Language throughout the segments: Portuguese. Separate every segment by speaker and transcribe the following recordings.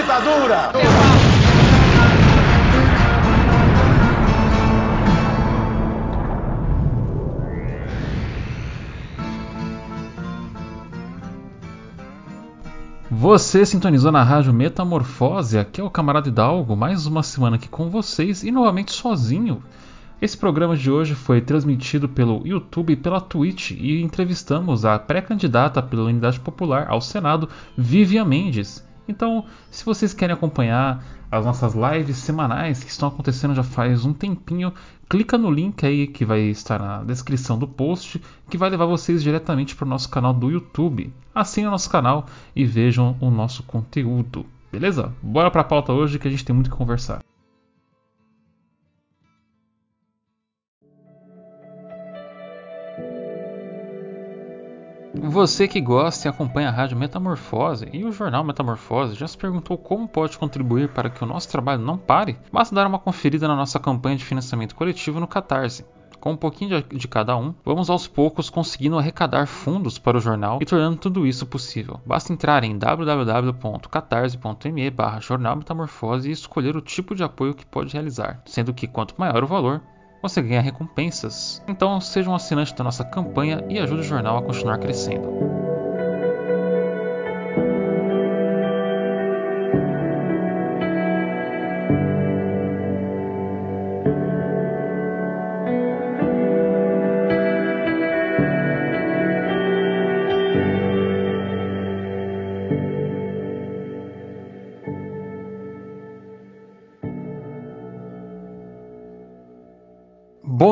Speaker 1: ditadura!
Speaker 2: Você sintonizou na rádio Metamorfose, aqui é o camarada Hidalgo, mais uma semana aqui com vocês e novamente sozinho. Esse programa de hoje foi transmitido pelo YouTube e pela Twitch e entrevistamos a pré-candidata pela Unidade Popular ao Senado, Vivian Mendes. Então, se vocês querem acompanhar as nossas lives semanais que estão acontecendo já faz um tempinho, clica no link aí que vai estar na descrição do post, que vai levar vocês diretamente para o nosso canal do YouTube. Assinem o nosso canal e vejam o nosso conteúdo. Beleza? Bora para a pauta hoje que a gente tem muito que conversar. Você que gosta e acompanha a Rádio Metamorfose e o jornal Metamorfose já se perguntou como pode contribuir para que o nosso trabalho não pare? Basta dar uma conferida na nossa campanha de financiamento coletivo no Catarse. Com um pouquinho de cada um, vamos aos poucos conseguindo arrecadar fundos para o jornal e tornando tudo isso possível. Basta entrar em www.catarse.me barra jornal metamorfose e escolher o tipo de apoio que pode realizar, sendo que quanto maior o valor, você ganha recompensas. Então seja um assinante da nossa campanha e ajude o jornal a continuar crescendo.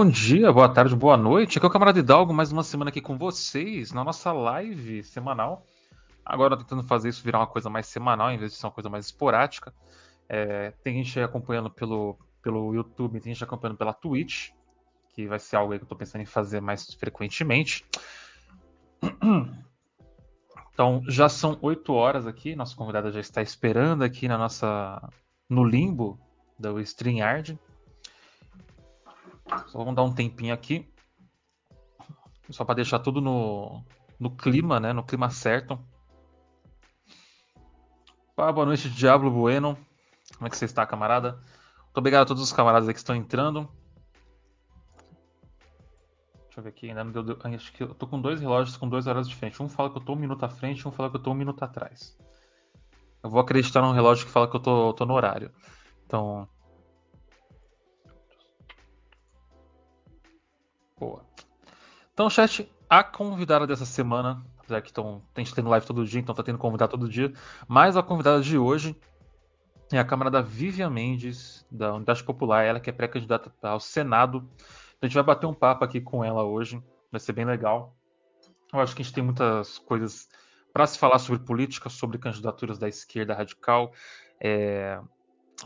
Speaker 2: Bom dia, boa tarde, boa noite. Aqui é o Camarada Hidalgo, mais uma semana aqui com vocês na nossa live semanal. Agora tentando fazer isso virar uma coisa mais semanal, em vez de ser uma coisa mais esporádica. É, tem gente aí acompanhando pelo, pelo YouTube, tem gente acompanhando pela Twitch, que vai ser algo que eu estou pensando em fazer mais frequentemente. Então, já são 8 horas aqui, nossa convidada já está esperando aqui na nossa no limbo do StreamYard. Só vamos dar um tempinho aqui. Só para deixar tudo no, no clima, né? No clima certo. Ah, boa noite, Diablo Bueno. Como é que você está, camarada? Muito obrigado a todos os camaradas que estão entrando. Deixa eu ver aqui, ainda não deu. Acho que eu tô com dois relógios com dois horas diferentes. Um fala que eu tô um minuto à frente, um fala que eu tô um minuto atrás. Eu vou acreditar num relógio que fala que eu tô, tô no horário. Então, Boa. Então, chat, a convidada dessa semana, já que estão, tem tendo live todo dia, então tá tendo convidado todo dia, mas a convidada de hoje é a camarada Vivian Mendes, da Unidade Popular, ela que é pré-candidata ao Senado. A gente vai bater um papo aqui com ela hoje, vai ser bem legal. Eu acho que a gente tem muitas coisas para se falar sobre política, sobre candidaturas da esquerda radical, é,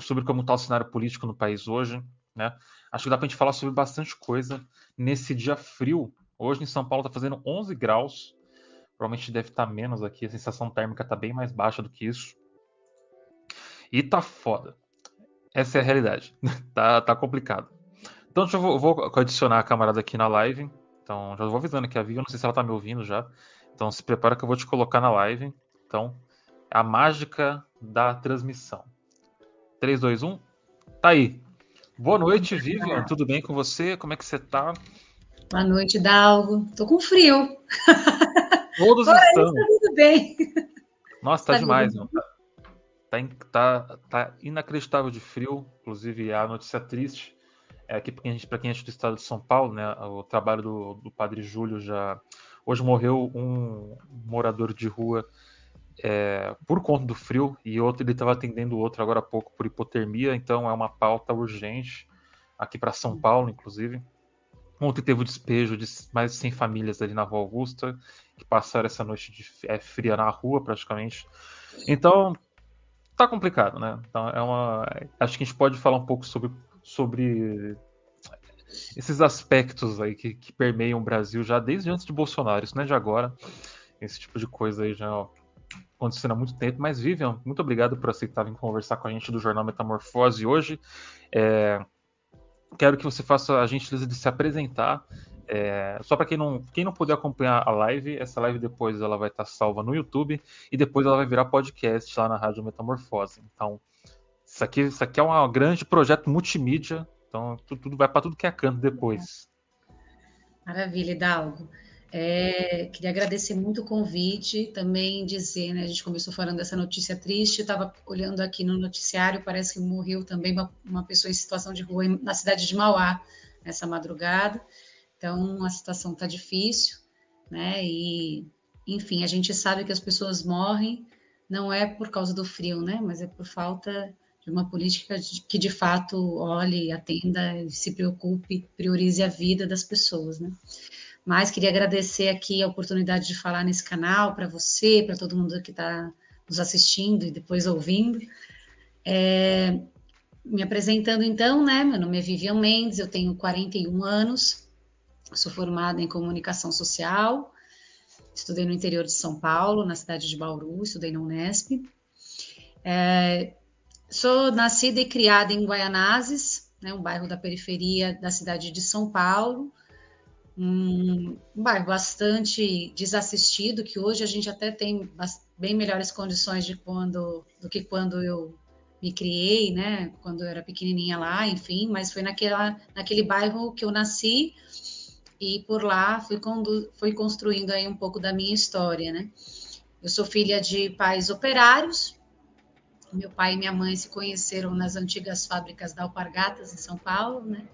Speaker 2: sobre como está o cenário político no país hoje, né? Acho que dá para a gente falar sobre bastante coisa nesse dia frio. Hoje em São Paulo está fazendo 11 graus. Provavelmente deve estar tá menos aqui. A sensação térmica está bem mais baixa do que isso. E tá foda. Essa é a realidade. tá, tá complicado. Então eu vou, vou, adicionar a camarada aqui na live. Então já vou avisando aqui a Vivi. Eu não sei se ela tá me ouvindo já. Então se prepara que eu vou te colocar na live. Então, a mágica da transmissão. 3, 2, 1. Tá aí. Boa noite, Vivian. Tudo bem com você? Como é que você tá?
Speaker 3: Boa noite, Dalgo. Tô com frio.
Speaker 2: Todos Porém, estamos.
Speaker 3: Tá tudo bem.
Speaker 2: Nossa, tá, tá demais, mano. Tá, tá, tá, inacreditável de frio. Inclusive, a notícia triste é aqui para quem, quem é do estado de São Paulo, né? O trabalho do, do padre Júlio já. Hoje morreu um morador de rua é, por conta do frio e outro ele estava atendendo o outro agora há pouco por hipotermia, então é uma pauta urgente aqui para São Paulo, inclusive. Ontem teve o despejo de mais de 100 famílias ali na Rua Augusta que passaram essa noite de é, fria na rua praticamente. Então tá complicado, né? Então é uma, acho que a gente pode falar um pouco sobre sobre esses aspectos aí que, que permeiam o Brasil já desde antes de Bolsonaro, isso não é de agora. Esse tipo de coisa aí já acontecendo há muito tempo. Mas, Vivian, muito obrigado por aceitar vir conversar com a gente do Jornal Metamorfose hoje. É, quero que você faça a gentileza de se apresentar É, só para quem não, quem não puder acompanhar a live, essa live depois ela vai estar tá salva no YouTube e depois ela vai virar podcast lá na Rádio Metamorfose. Então, isso aqui, isso aqui é um grande projeto multimídia, então tudo, tudo vai para tudo que é canto depois.
Speaker 3: Maravilha, Hidalgo. É, queria agradecer muito o convite, também dizer, né, a gente começou falando dessa notícia triste, estava olhando aqui no noticiário, parece que morreu também uma, uma pessoa em situação de rua na cidade de Mauá, nessa madrugada. Então, a situação está difícil, né? E, enfim, a gente sabe que as pessoas morrem não é por causa do frio, né? Mas é por falta de uma política que de fato olhe, atenda, se preocupe, priorize a vida das pessoas, né? Mas queria agradecer aqui a oportunidade de falar nesse canal para você, para todo mundo que está nos assistindo e depois ouvindo. É, me apresentando então, né? Meu nome é Vivian Mendes, eu tenho 41 anos, Sou formada em comunicação social, estudei no interior de São Paulo, na cidade de Bauru, estudei na Unesp. É, sou nascida e criada em Guaianazes, né, um bairro da periferia da cidade de São Paulo, um, bairro bastante desassistido, que hoje a gente até tem bem melhores condições de quando, do que quando eu me criei, né, quando eu era pequenininha lá, enfim, mas foi naquela, naquele bairro que eu nasci, e por lá fui, fui construindo aí um pouco da minha história, né? Eu sou filha de pais operários. Meu pai e minha mãe se conheceram nas antigas fábricas da Alpargatas, em São Paulo, né?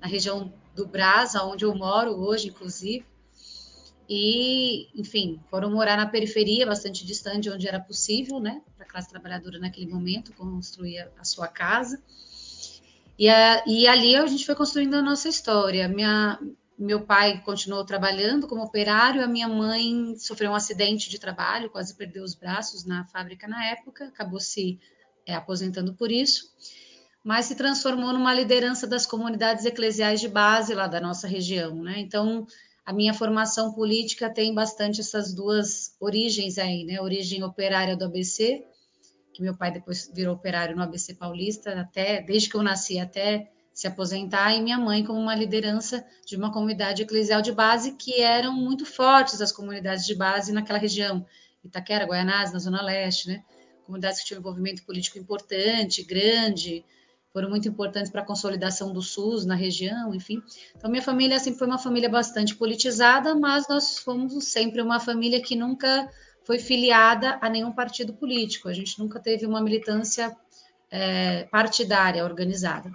Speaker 3: Na região do Brás, onde eu moro hoje, inclusive. E, enfim, foram morar na periferia, bastante distante, onde era possível, né? Para a classe trabalhadora naquele momento, construir a sua casa. E, a, e ali a gente foi construindo a nossa história. Minha, meu pai continuou trabalhando como operário, a minha mãe sofreu um acidente de trabalho, quase perdeu os braços na fábrica na época, acabou se é, aposentando por isso, mas se transformou numa liderança das comunidades eclesiais de base lá da nossa região, né? Então, a minha formação política tem bastante essas duas origens aí, né? origem operária do ABC, que meu pai depois virou operário no ABC Paulista, até desde que eu nasci até se aposentar, e minha mãe como uma liderança de uma comunidade eclesial de base que eram muito fortes as comunidades de base naquela região, Itaquera, Guaianás, na Zona Leste, né? Comunidades que tinham envolvimento político importante, grande, foram muito importantes para a consolidação do SUS na região, enfim. Então, minha família sempre foi uma família bastante politizada, mas nós fomos sempre uma família que nunca foi filiada a nenhum partido político. A gente nunca teve uma militância é, partidária organizada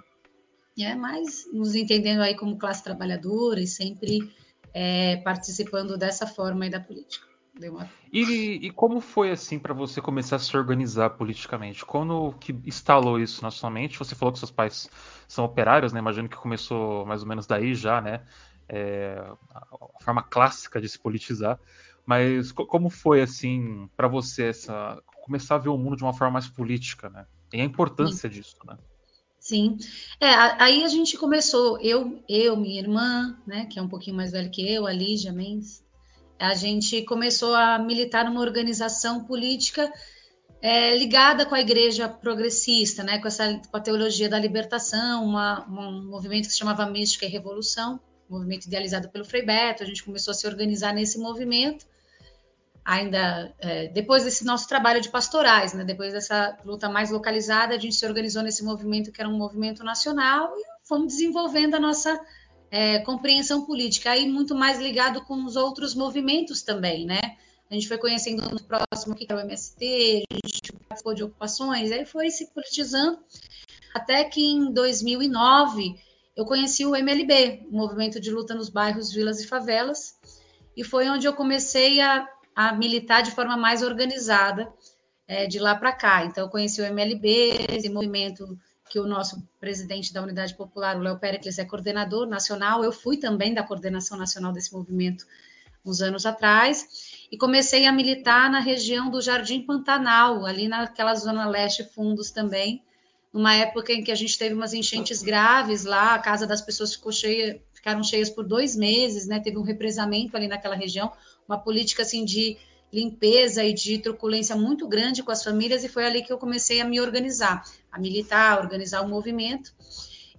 Speaker 3: é, mas nos entendendo aí como classe trabalhadora e sempre é, participando dessa forma aí da política.
Speaker 2: Uma... E, e, como foi assim para você começar a se organizar politicamente? Quando que instalou isso na sua mente? Você falou que seus pais são operários, né? Imagino que começou mais ou menos daí já, né? É, a forma clássica de se politizar. Mas como foi assim para você essa começar a ver o mundo de uma forma mais política, né? E a importância Sim. disso, né?
Speaker 3: Sim. É, aí a gente começou, eu, eu, minha irmã, né, que é um pouquinho mais velha que eu, a Lígia Mendes, a gente começou a militar numa organização política é, ligada com a igreja progressista, né, com, essa, com a teologia da libertação, uma, um movimento que se chamava Mística e Revolução, movimento idealizado pelo Frei Beto, a gente começou a se organizar nesse movimento, ainda é, depois desse nosso trabalho de pastorais, né, depois dessa luta mais localizada, a gente se organizou nesse movimento que era um movimento nacional e fomos desenvolvendo a nossa é, compreensão política, aí muito mais ligado com os outros movimentos também, né? A gente foi conhecendo no próximo que era o MST, a gente participou de ocupações, aí foi se politizando, até que em 2009 eu conheci o MLB, o Movimento de Luta nos Bairros, Vilas e Favelas, e foi onde eu comecei a a militar de forma mais organizada é, de lá para cá. Então, eu conheci o MLB, esse movimento que o nosso presidente da Unidade Popular, o Léo Pericles, é coordenador nacional. Eu fui também da coordenação nacional desse movimento uns anos atrás e comecei a militar na região do Jardim Pantanal, ali naquela zona leste fundos também, numa época em que a gente teve umas enchentes graves lá, a casa das pessoas ficou cheia, ficaram cheias por dois meses, né? Teve um represamento ali naquela região uma política assim de limpeza e de truculência muito grande com as famílias e foi ali que eu comecei a me organizar, a militar, a organizar o movimento.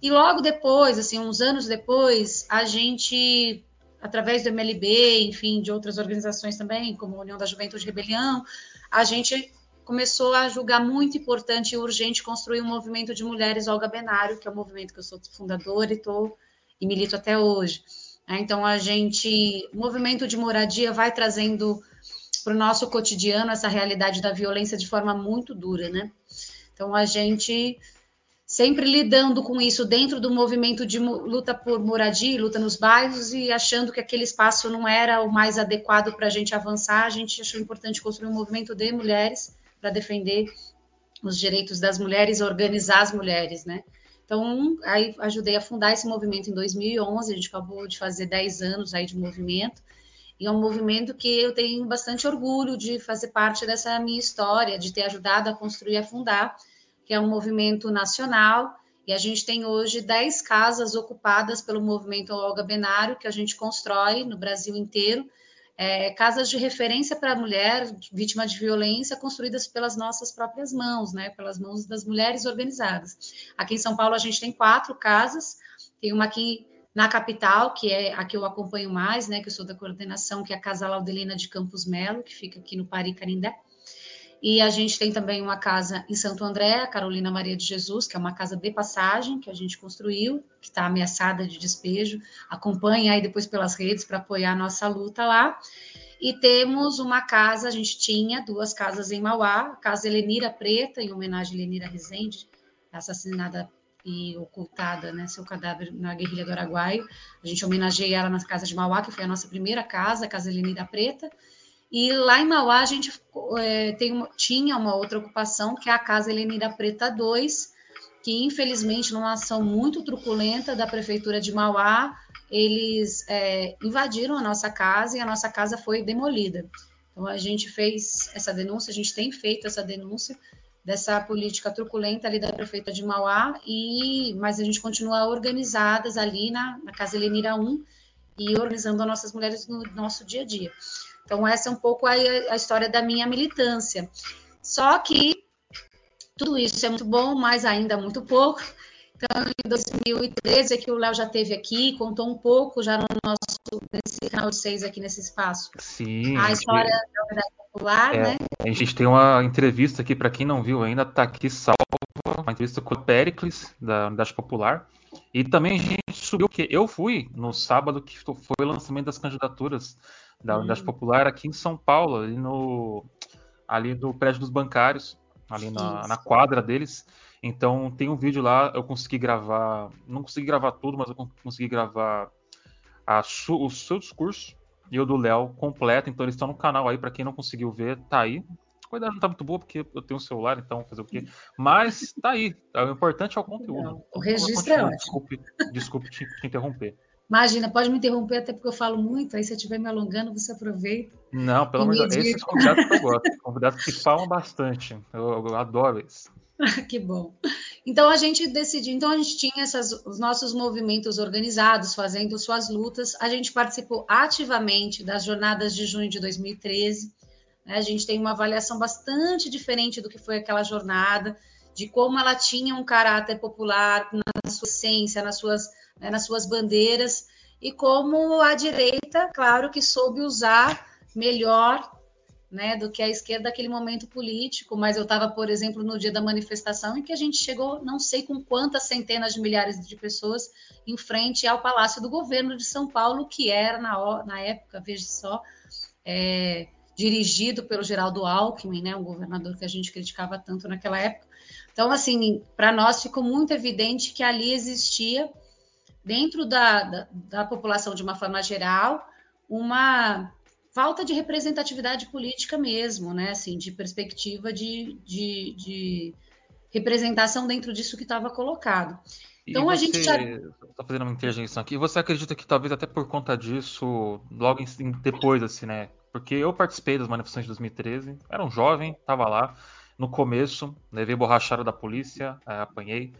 Speaker 3: E logo depois, assim, uns anos depois, a gente através do MLB, enfim, de outras organizações também, como a União da Juventude Rebelião, a gente começou a julgar muito importante e urgente construir um movimento de mulheres Olga Benário, que é um movimento que eu sou fundadora e, tô, e milito até hoje. Então, a gente, o movimento de moradia vai trazendo para o nosso cotidiano essa realidade da violência de forma muito dura, né? Então, a gente sempre lidando com isso dentro do movimento de luta por moradia, luta nos bairros e achando que aquele espaço não era o mais adequado para a gente avançar, a gente achou importante construir um movimento de mulheres para defender os direitos das mulheres, organizar as mulheres, né? Então, aí ajudei a fundar esse movimento em 2011, a gente acabou de fazer 10 anos aí de movimento, e é um movimento que eu tenho bastante orgulho de fazer parte dessa minha história, de ter ajudado a construir e a fundar, que é um movimento nacional, e a gente tem hoje 10 casas ocupadas pelo movimento Olga Benário, que a gente constrói no Brasil inteiro, é, casas de referência para a mulher vítima de violência construídas pelas nossas próprias mãos, né, pelas mãos das mulheres organizadas. Aqui em São Paulo a gente tem quatro casas, tem uma aqui na capital, que é a que eu acompanho mais, né, que eu sou da coordenação, que é a Casa Laudelina de Campos Melo, que fica aqui no Pari Canindé. E a gente tem também uma casa em Santo André, a Carolina Maria de Jesus, que é uma casa de passagem que a gente construiu, que está ameaçada de despejo. Acompanha aí depois pelas redes para apoiar a nossa luta lá. E temos uma casa, a gente tinha duas casas em Mauá, a Casa Helenira Preta, em homenagem a Helenira Rezende, assassinada e ocultada, né, seu cadáver na guerrilha do Araguaio. A gente homenageia ela na casa de Mauá, que foi a nossa primeira casa, a Casa Helenira Preta. E lá em Mauá a gente é, uma, tinha uma outra ocupação, que é a Casa Helenira Preta 2, que infelizmente, numa ação muito truculenta da Prefeitura de Mauá, eles é, invadiram a nossa casa e a nossa casa foi demolida. Então a gente fez essa denúncia, a gente tem feito essa denúncia dessa política truculenta ali da prefeitura de Mauá, e, mas a gente continua organizadas ali na, na Casa Helenira 1 e organizando as nossas mulheres no nosso dia a dia. Então, essa é um pouco a, a história da minha militância. Só que tudo isso é muito bom, mas ainda muito pouco. Então, em 2013, é que o Léo já teve aqui, contou um pouco já no nosso nesse canal de seis aqui nesse espaço.
Speaker 2: Sim.
Speaker 3: A história da unidade popular,
Speaker 2: é,
Speaker 3: né?
Speaker 2: A gente tem uma entrevista aqui, para quem não viu ainda, tá aqui salva, uma entrevista com o Pericles, da Unidade Popular. E também a gente subiu, que eu fui no sábado, que foi o lançamento das candidaturas da Unidade hum. Popular aqui em São Paulo, ali no, ali no prédio dos bancários, ali na, na, quadra deles. Então tem um vídeo lá, eu consegui gravar, não consegui gravar tudo, mas eu consegui gravar a, o seu discurso e o do Léo completo. Então eles estão no canal aí, para quem não conseguiu ver, tá aí. A qualidade não tá muito boa porque eu tenho um celular, então fazer o quê? Mas tá aí. O importante é o conteúdo.
Speaker 3: o registro é ótimo.
Speaker 2: Desculpe, desculpe te, te interromper.
Speaker 3: Imagina, pode me interromper até porque eu falo muito, aí se eu estiver me alongando, você aproveita.
Speaker 2: Não, pelo menos esses convidados que eu gosto, convidados que falam bastante. Eu, eu adoro isso.
Speaker 3: que bom. Então a gente decidiu, então a gente tinha essas, os nossos movimentos organizados, fazendo suas lutas. A gente participou ativamente das jornadas de junho de 2013. Né? A gente tem uma avaliação bastante diferente do que foi aquela jornada, de como ela tinha um caráter popular na sua essência, nas suas né, nas suas bandeiras, e como a direita, claro, que soube usar melhor né, do que a esquerda naquele momento político, mas eu estava, por exemplo, no dia da manifestação em que a gente chegou, não sei com quantas centenas de milhares de pessoas, em frente ao Palácio do Governo de São Paulo, que era, na, na época, veja só, é, dirigido pelo Geraldo Alckmin, né, um governador que a gente criticava tanto naquela época. Então, assim, para nós ficou muito evidente que ali existia dentro da, da, da população de uma forma geral, uma falta de representatividade política mesmo, né? Assim, de perspectiva de, de, de representação dentro disso que estava colocado.
Speaker 2: Então a gente já está fazendo uma interjeição aqui. Você acredita que talvez até por conta disso, logo em, depois, assim, né? Porque eu participei das manifestações de 2013, era um jovem, estava lá no começo, levei borrachada da polícia, é, apanhei.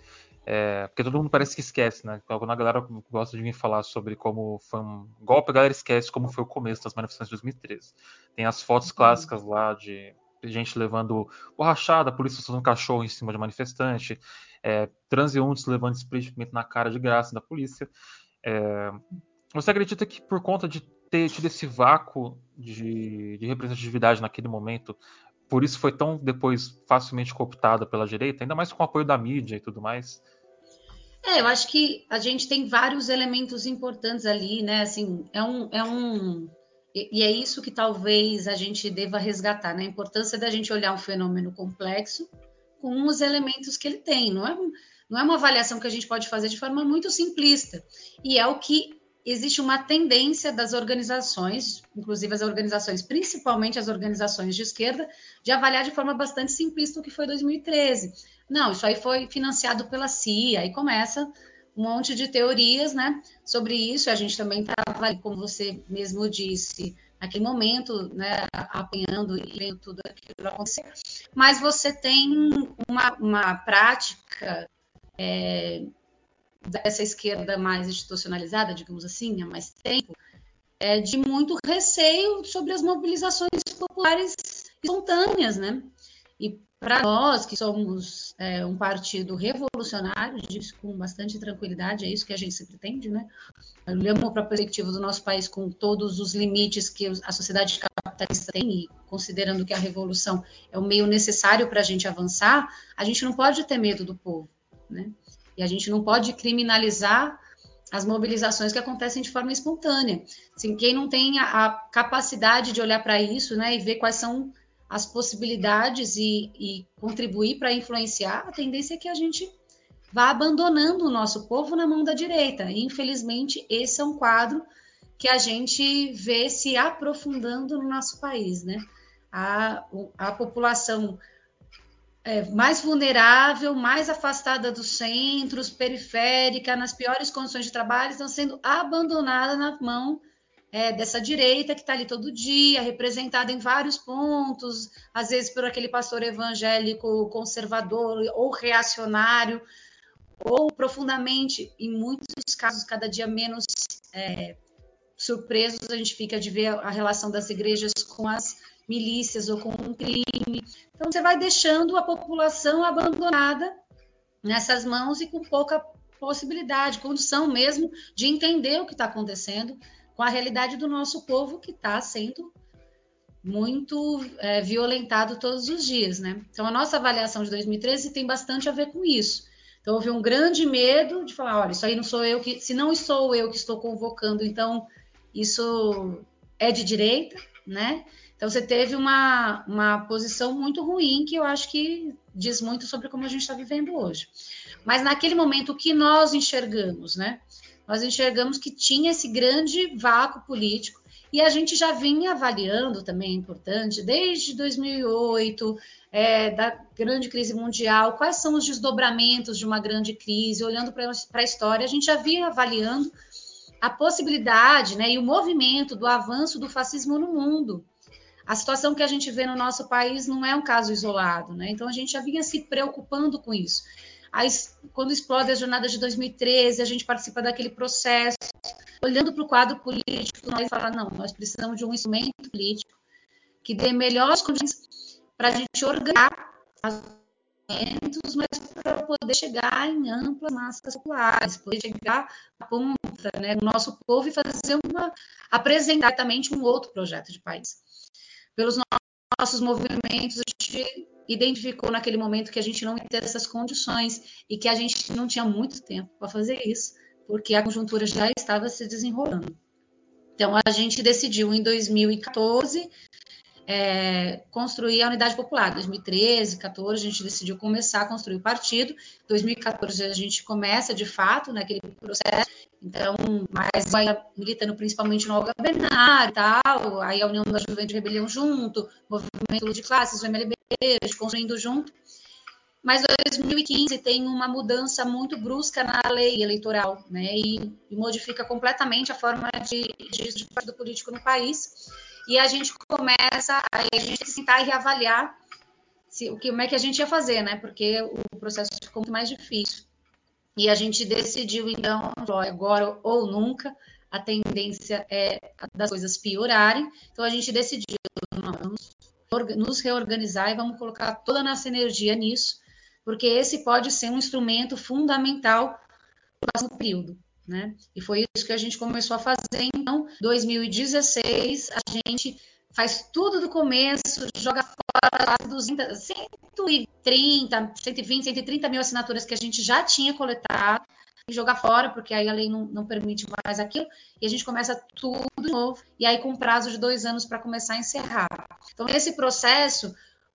Speaker 2: É, porque todo mundo parece que esquece, né? Quando a galera gosta de vir falar sobre como foi um golpe, a galera esquece como foi o começo das manifestações de 2013. Tem as fotos uhum. clássicas lá de gente levando borrachada, a polícia usando um cachorro em cima de manifestante, é, transeuntes levando spray na cara de graça da polícia. É, Você acredita que por conta de ter tido esse vácuo de, de representatividade naquele momento, por isso foi tão depois facilmente cooptada pela direita, ainda mais com o apoio da mídia e tudo mais?
Speaker 3: É, eu acho que a gente tem vários elementos importantes ali, né? Assim, é um, é um e é isso que talvez a gente deva resgatar, né? A importância da gente olhar um fenômeno complexo com os elementos que ele tem. Não é, não é uma avaliação que a gente pode fazer de forma muito simplista. E é o que existe uma tendência das organizações, inclusive as organizações, principalmente as organizações de esquerda, de avaliar de forma bastante simplista o que foi 2013. Não, isso aí foi financiado pela CIA, aí começa um monte de teorias, né, sobre isso. A gente também estava, como você mesmo disse, naquele momento, né, apanhando e vendo tudo aquilo acontecer. Mas você tem uma, uma prática é, dessa esquerda mais institucionalizada, digamos assim, há mais tempo, é de muito receio sobre as mobilizações populares espontâneas, né? E para nós, que somos é, um partido revolucionário, diz com bastante tranquilidade, é isso que a gente se pretende, né? Olhamos para a perspectiva do nosso país com todos os limites que a sociedade capitalista tem e considerando que a revolução é o meio necessário para a gente avançar, a gente não pode ter medo do povo, né? E a gente não pode criminalizar as mobilizações que acontecem de forma espontânea. Assim, quem não tem a, a capacidade de olhar para isso né, e ver quais são as possibilidades e, e contribuir para influenciar, a tendência é que a gente vá abandonando o nosso povo na mão da direita. E, infelizmente, esse é um quadro que a gente vê se aprofundando no nosso país. Né? A, a população é, mais vulnerável, mais afastada dos centros, periférica, nas piores condições de trabalho, estão sendo abandonadas na mão é, dessa direita que está ali todo dia, representada em vários pontos, às vezes por aquele pastor evangélico conservador ou reacionário, ou profundamente, em muitos casos, cada dia menos é, surpresos a gente fica de ver a relação das igrejas com as milícias ou com um crime. Então, você vai deixando a população abandonada nessas mãos e com pouca possibilidade, condição mesmo de entender o que está acontecendo com a realidade do nosso povo que está sendo muito é, violentado todos os dias, né? Então, a nossa avaliação de 2013 tem bastante a ver com isso. Então, houve um grande medo de falar, olha, isso aí não sou eu que, se não sou eu que estou convocando, então isso é de direita, né? Então você teve uma, uma posição muito ruim que eu acho que diz muito sobre como a gente está vivendo hoje. Mas naquele momento o que nós enxergamos, né? Nós enxergamos que tinha esse grande vácuo político e a gente já vinha avaliando também, é importante, desde 2008, é, da grande crise mundial, quais são os desdobramentos de uma grande crise, olhando para a história, a gente já vinha avaliando a possibilidade né, e o movimento do avanço do fascismo no mundo. A situação que a gente vê no nosso país não é um caso isolado, né? Então a gente já vinha se preocupando com isso. Aí, quando explode a jornada de 2013, a gente participa daquele processo, olhando para o quadro político, nós fala não, nós precisamos de um instrumento político que dê melhores condições para a gente organizar as movimentos, mas para poder chegar em amplas massas populares, poder chegar à ponta, né, no nosso povo e fazer uma apresentar exatamente um outro projeto de país pelos nossos movimentos, a gente identificou naquele momento que a gente não ter essas condições e que a gente não tinha muito tempo para fazer isso, porque a conjuntura já estava se desenrolando. Então, a gente decidiu em 2014 é, construir a Unidade Popular. 2013, 2014, a gente decidiu começar a construir o partido. 2014, a gente começa, de fato, naquele processo então, vai militando principalmente no Olga Benar e tal, aí a União da Juventude Rebelião junto, movimento de classes, o MLB, construindo junto. Mas 2015 tem uma mudança muito brusca na lei eleitoral, né? E, e modifica completamente a forma de, de partido político no país. E a gente começa, a gente sentar e reavaliar se, o que, como é que a gente ia fazer, né? Porque o processo ficou muito mais difícil. E a gente decidiu, então, agora ou nunca, a tendência é das coisas piorarem. Então, a gente decidiu, vamos nos reorganizar e vamos colocar toda a nossa energia nisso, porque esse pode ser um instrumento fundamental no próximo período. Né? E foi isso que a gente começou a fazer. Então, 2016, a gente faz tudo do começo, joga fora 200, 130, 120, 130 mil assinaturas que a gente já tinha coletado e jogar fora, porque aí a lei não, não, permite mais aquilo, e a gente começa tudo de novo, e aí com prazo de dois anos para começar a encerrar. Então, nesse processo,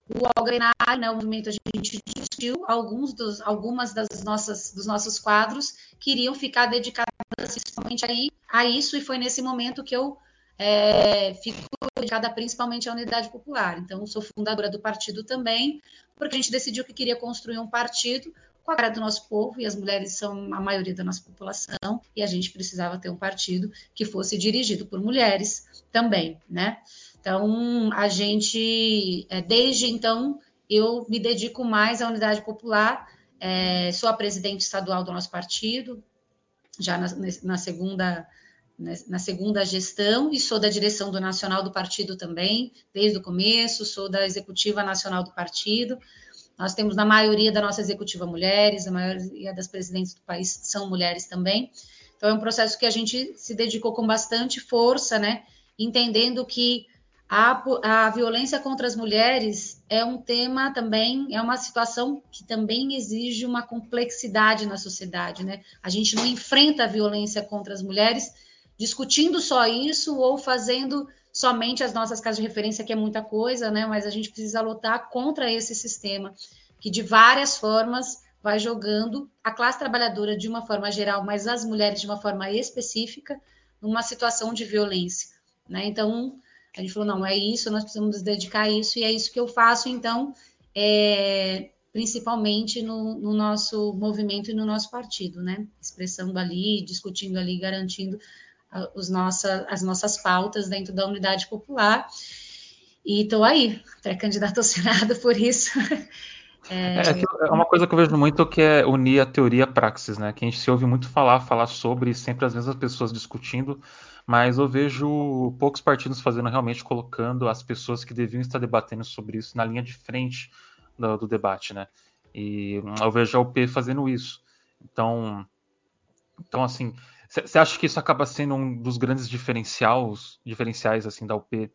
Speaker 3: o Algrenar, né, o movimento, a gente discutiu alguns dos, algumas das nossas, dos nossos quadros que iriam ficar dedicadas principalmente aí, a isso, e foi nesse momento que eu é, fico dedicada principalmente à unidade popular. Então, sou fundadora do partido também, porque a gente decidiu que queria construir um partido com a cara do nosso povo, e as mulheres são a maioria da nossa população, e a gente precisava ter um partido que fosse dirigido por mulheres também, né? Então, a gente, é, desde então, eu me dedico mais à unidade popular, é, sou a presidente estadual do nosso partido, já na, na, segunda na segunda gestão e sou da direção do nacional do partido também, desde o começo, sou da executiva nacional do partido. Nós temos na maioria da nossa executiva mulheres, a maioria das presidentes do país são mulheres também. Então é um processo que a gente se dedicou com bastante força, né? Entendendo que a, a violência contra as mulheres é um tema também, é uma situação que também exige uma complexidade na sociedade, né? A gente não enfrenta a violência contra as mulheres discutindo só isso ou fazendo somente as nossas casas de referência, que é muita coisa, né? Mas a gente precisa lutar contra esse sistema que de várias formas vai jogando a classe trabalhadora de uma forma geral, mas as mulheres de uma forma específica, numa situação de violência, né? Então a gente falou não é isso, nós precisamos nos dedicar a isso e é isso que eu faço. Então, é, principalmente no, no, nosso movimento e no nosso partido, né? Expressando ali, discutindo ali, garantindo os nossa, as nossas pautas dentro da unidade popular. E estou aí, pré-candidato ao Senado por isso.
Speaker 2: É, é, é, uma coisa que eu vejo muito que é unir a teoria a praxis, né? Que a gente se ouve muito falar, falar sobre, sempre as mesmas pessoas discutindo, mas eu vejo poucos partidos fazendo realmente colocando as pessoas que deviam estar debatendo sobre isso na linha de frente do, do debate, né? E eu vejo a UP fazendo isso. Então, então assim, você acha que isso acaba sendo um dos grandes diferenciais, diferenciais assim da UP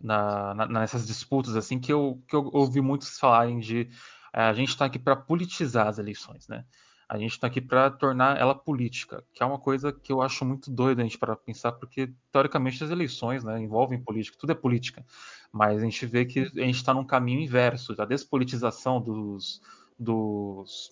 Speaker 2: na, na, nessas disputas assim que eu, que eu ouvi muitos falarem de eh, a gente está aqui para politizar as eleições, né? A gente está aqui para tornar ela política, que é uma coisa que eu acho muito doida a gente para pensar, porque teoricamente as eleições né, envolvem política, tudo é política, mas a gente vê que a gente está num caminho inverso, da despolitização dos, dos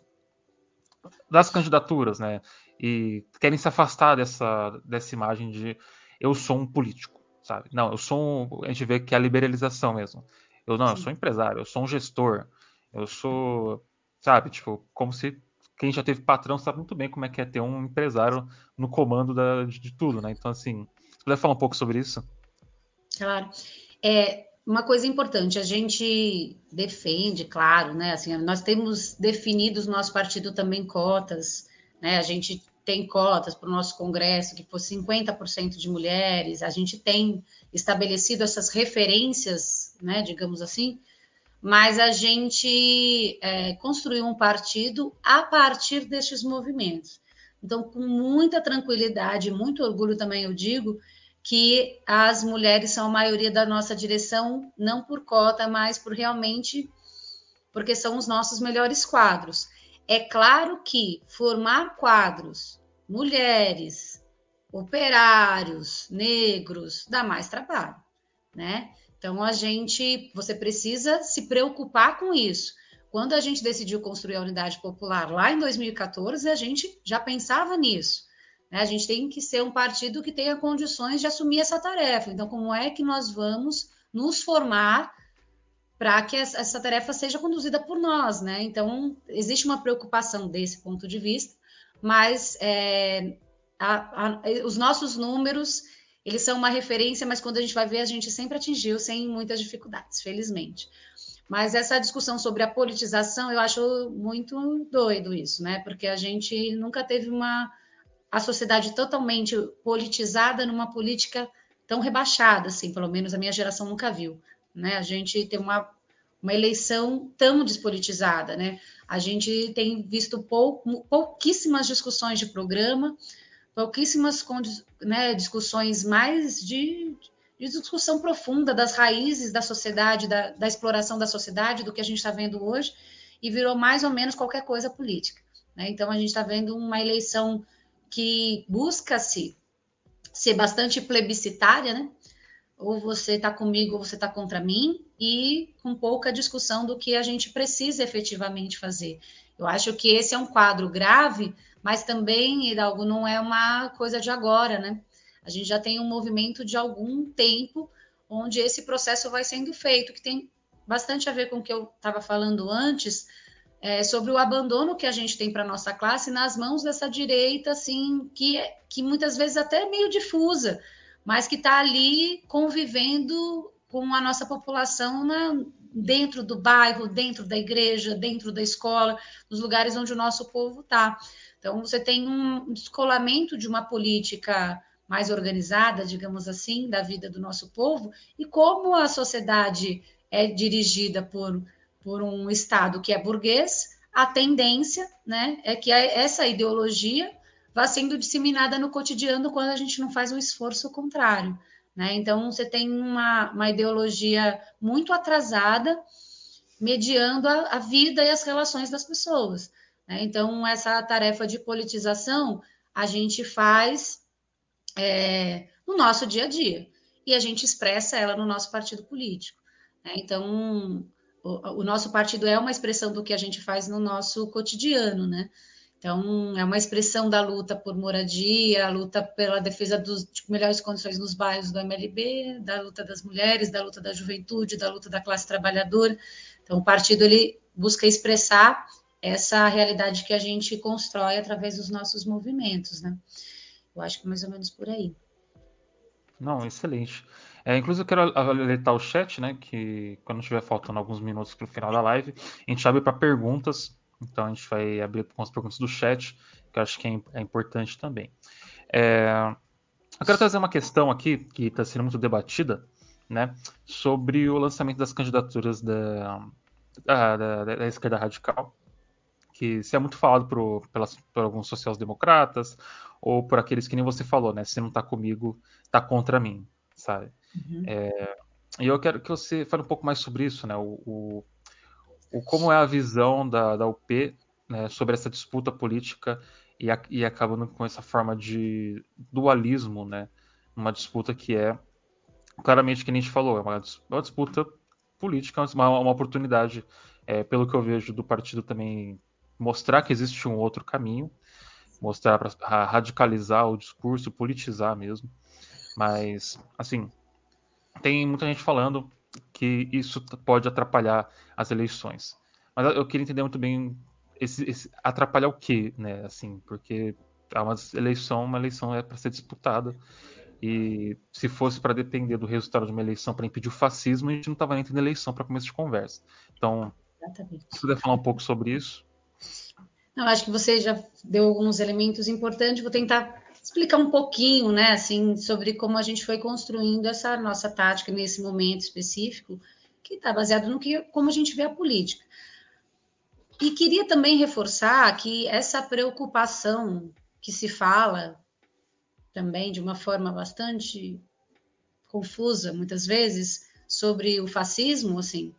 Speaker 2: das candidaturas, né? e querem se afastar dessa, dessa imagem de eu sou um político, sabe? Não, eu sou um, a gente vê que é a liberalização mesmo. Eu não, Sim. eu sou empresário, eu sou um gestor, eu sou, sabe, tipo, como se quem já teve patrão sabe muito bem como é que é ter um empresário no comando da, de, de, tudo, né? Então, assim, você puder falar um pouco sobre isso?
Speaker 3: Claro. É, uma coisa importante, a gente defende, claro, né? Assim, nós temos definido no nosso partido também cotas, né? A gente tem cotas para o nosso Congresso que fosse 50% de mulheres, a gente tem estabelecido essas referências, né, digamos assim, mas a gente é, construiu um partido a partir destes movimentos. Então, com muita tranquilidade, muito orgulho também eu digo que as mulheres são a maioria da nossa direção, não por cota, mas por realmente porque são os nossos melhores quadros. É claro que formar quadros, mulheres, operários, negros, dá mais trabalho, né? Então a gente, você precisa se preocupar com isso. Quando a gente decidiu construir a unidade popular lá em 2014, a gente já pensava nisso. Né? A gente tem que ser um partido que tenha condições de assumir essa tarefa. Então, como é que nós vamos nos formar para que essa tarefa seja conduzida por nós, né? Então, existe uma preocupação desse ponto de vista, mas é, a, a, os nossos números, eles são uma referência, mas quando a gente vai ver, a gente sempre atingiu sem muitas dificuldades, felizmente. Mas essa discussão sobre a politização, eu acho muito doido isso, né? Porque a gente nunca teve uma a sociedade totalmente politizada numa política tão rebaixada, assim, pelo menos a minha geração nunca viu. Né? A gente tem uma, uma eleição tão despolitizada, né? A gente tem visto pou, pouquíssimas discussões de programa, pouquíssimas né, discussões mais de, de, discussão profunda das raízes da sociedade, da, da exploração da sociedade, do que a gente está vendo hoje, e virou mais ou menos qualquer coisa política. Né? Então, a gente está vendo uma eleição que busca-se ser bastante plebiscitária, né? Ou você está comigo ou você está contra mim, e com pouca discussão do que a gente precisa efetivamente fazer. Eu acho que esse é um quadro grave, mas também, Hidalgo, não é uma coisa de agora, né? A gente já tem um movimento de algum tempo onde esse processo vai sendo feito, que tem bastante a ver com o que eu estava falando antes, é, sobre o abandono que a gente tem para nossa classe nas mãos dessa direita, assim, que, que muitas vezes até é meio difusa, mas que está ali convivendo com a nossa população na, dentro do bairro, dentro da igreja, dentro da escola, nos lugares onde o nosso povo está. Então, você tem um descolamento de uma política mais organizada, digamos assim, da vida do nosso povo, e como a sociedade é dirigida por, por um Estado que é burguês, a tendência né, é que essa ideologia vá sendo disseminada no cotidiano quando a gente não faz um esforço contrário. Né? Então, você tem uma, uma ideologia muito atrasada, mediando a, a, vida e as relações das pessoas. Né? Então, essa tarefa de politização a gente faz é, no nosso dia a dia e a gente expressa ela no nosso partido político. Né? Então, o, o, nosso partido é uma expressão do que a gente faz no nosso cotidiano, né? Então, é uma expressão da luta por moradia, a luta pela defesa dos, melhores condições nos bairros do MLB, da luta das mulheres, da luta da juventude, da luta da classe trabalhadora. Então, o partido ele busca expressar essa realidade que a gente constrói através dos nossos movimentos, né? Eu acho que é mais ou menos por aí.
Speaker 2: Não, excelente. É, inclusive, eu quero alertar o chat, né? Que quando estiver faltando alguns minutos para o final da live, a gente abre para perguntas então a gente vai abrir com as perguntas do chat, que eu acho que é, é importante também. É, eu quero trazer uma questão aqui que está sendo muito debatida, né, sobre o lançamento das candidaturas da, da, da, da esquerda radical, que se é muito falado por, pelas, por alguns sociais-democratas ou por aqueles que nem você falou, né, se não está comigo, está contra mim, sabe? Uhum. É, e eu quero que você fale um pouco mais sobre isso, né, o, o o como é a visão da, da UP né, sobre essa disputa política e, a, e acabando com essa forma de dualismo, né, uma disputa que é claramente que a gente falou, é uma, uma disputa política, uma, uma oportunidade, é, pelo que eu vejo do partido também mostrar que existe um outro caminho, mostrar para radicalizar o discurso, politizar mesmo. Mas, assim, tem muita gente falando que isso pode atrapalhar as eleições. Mas eu queria entender muito bem esse, esse atrapalhar o quê, né? Assim, porque é uma eleição, uma eleição é para ser disputada. E se fosse para depender do resultado de uma eleição para impedir o fascismo, a gente não estava nem tendo eleição para começo de conversa. Então, Exatamente. se puder falar um pouco sobre isso.
Speaker 3: Não, acho que você já deu alguns elementos importantes. Vou tentar explicar um pouquinho, né, assim, sobre como a gente foi construindo essa nossa tática nesse momento específico, que está baseado no que, como a gente vê a política. E queria também reforçar que essa preocupação que se fala também de uma forma bastante confusa, muitas vezes, sobre o fascismo, assim,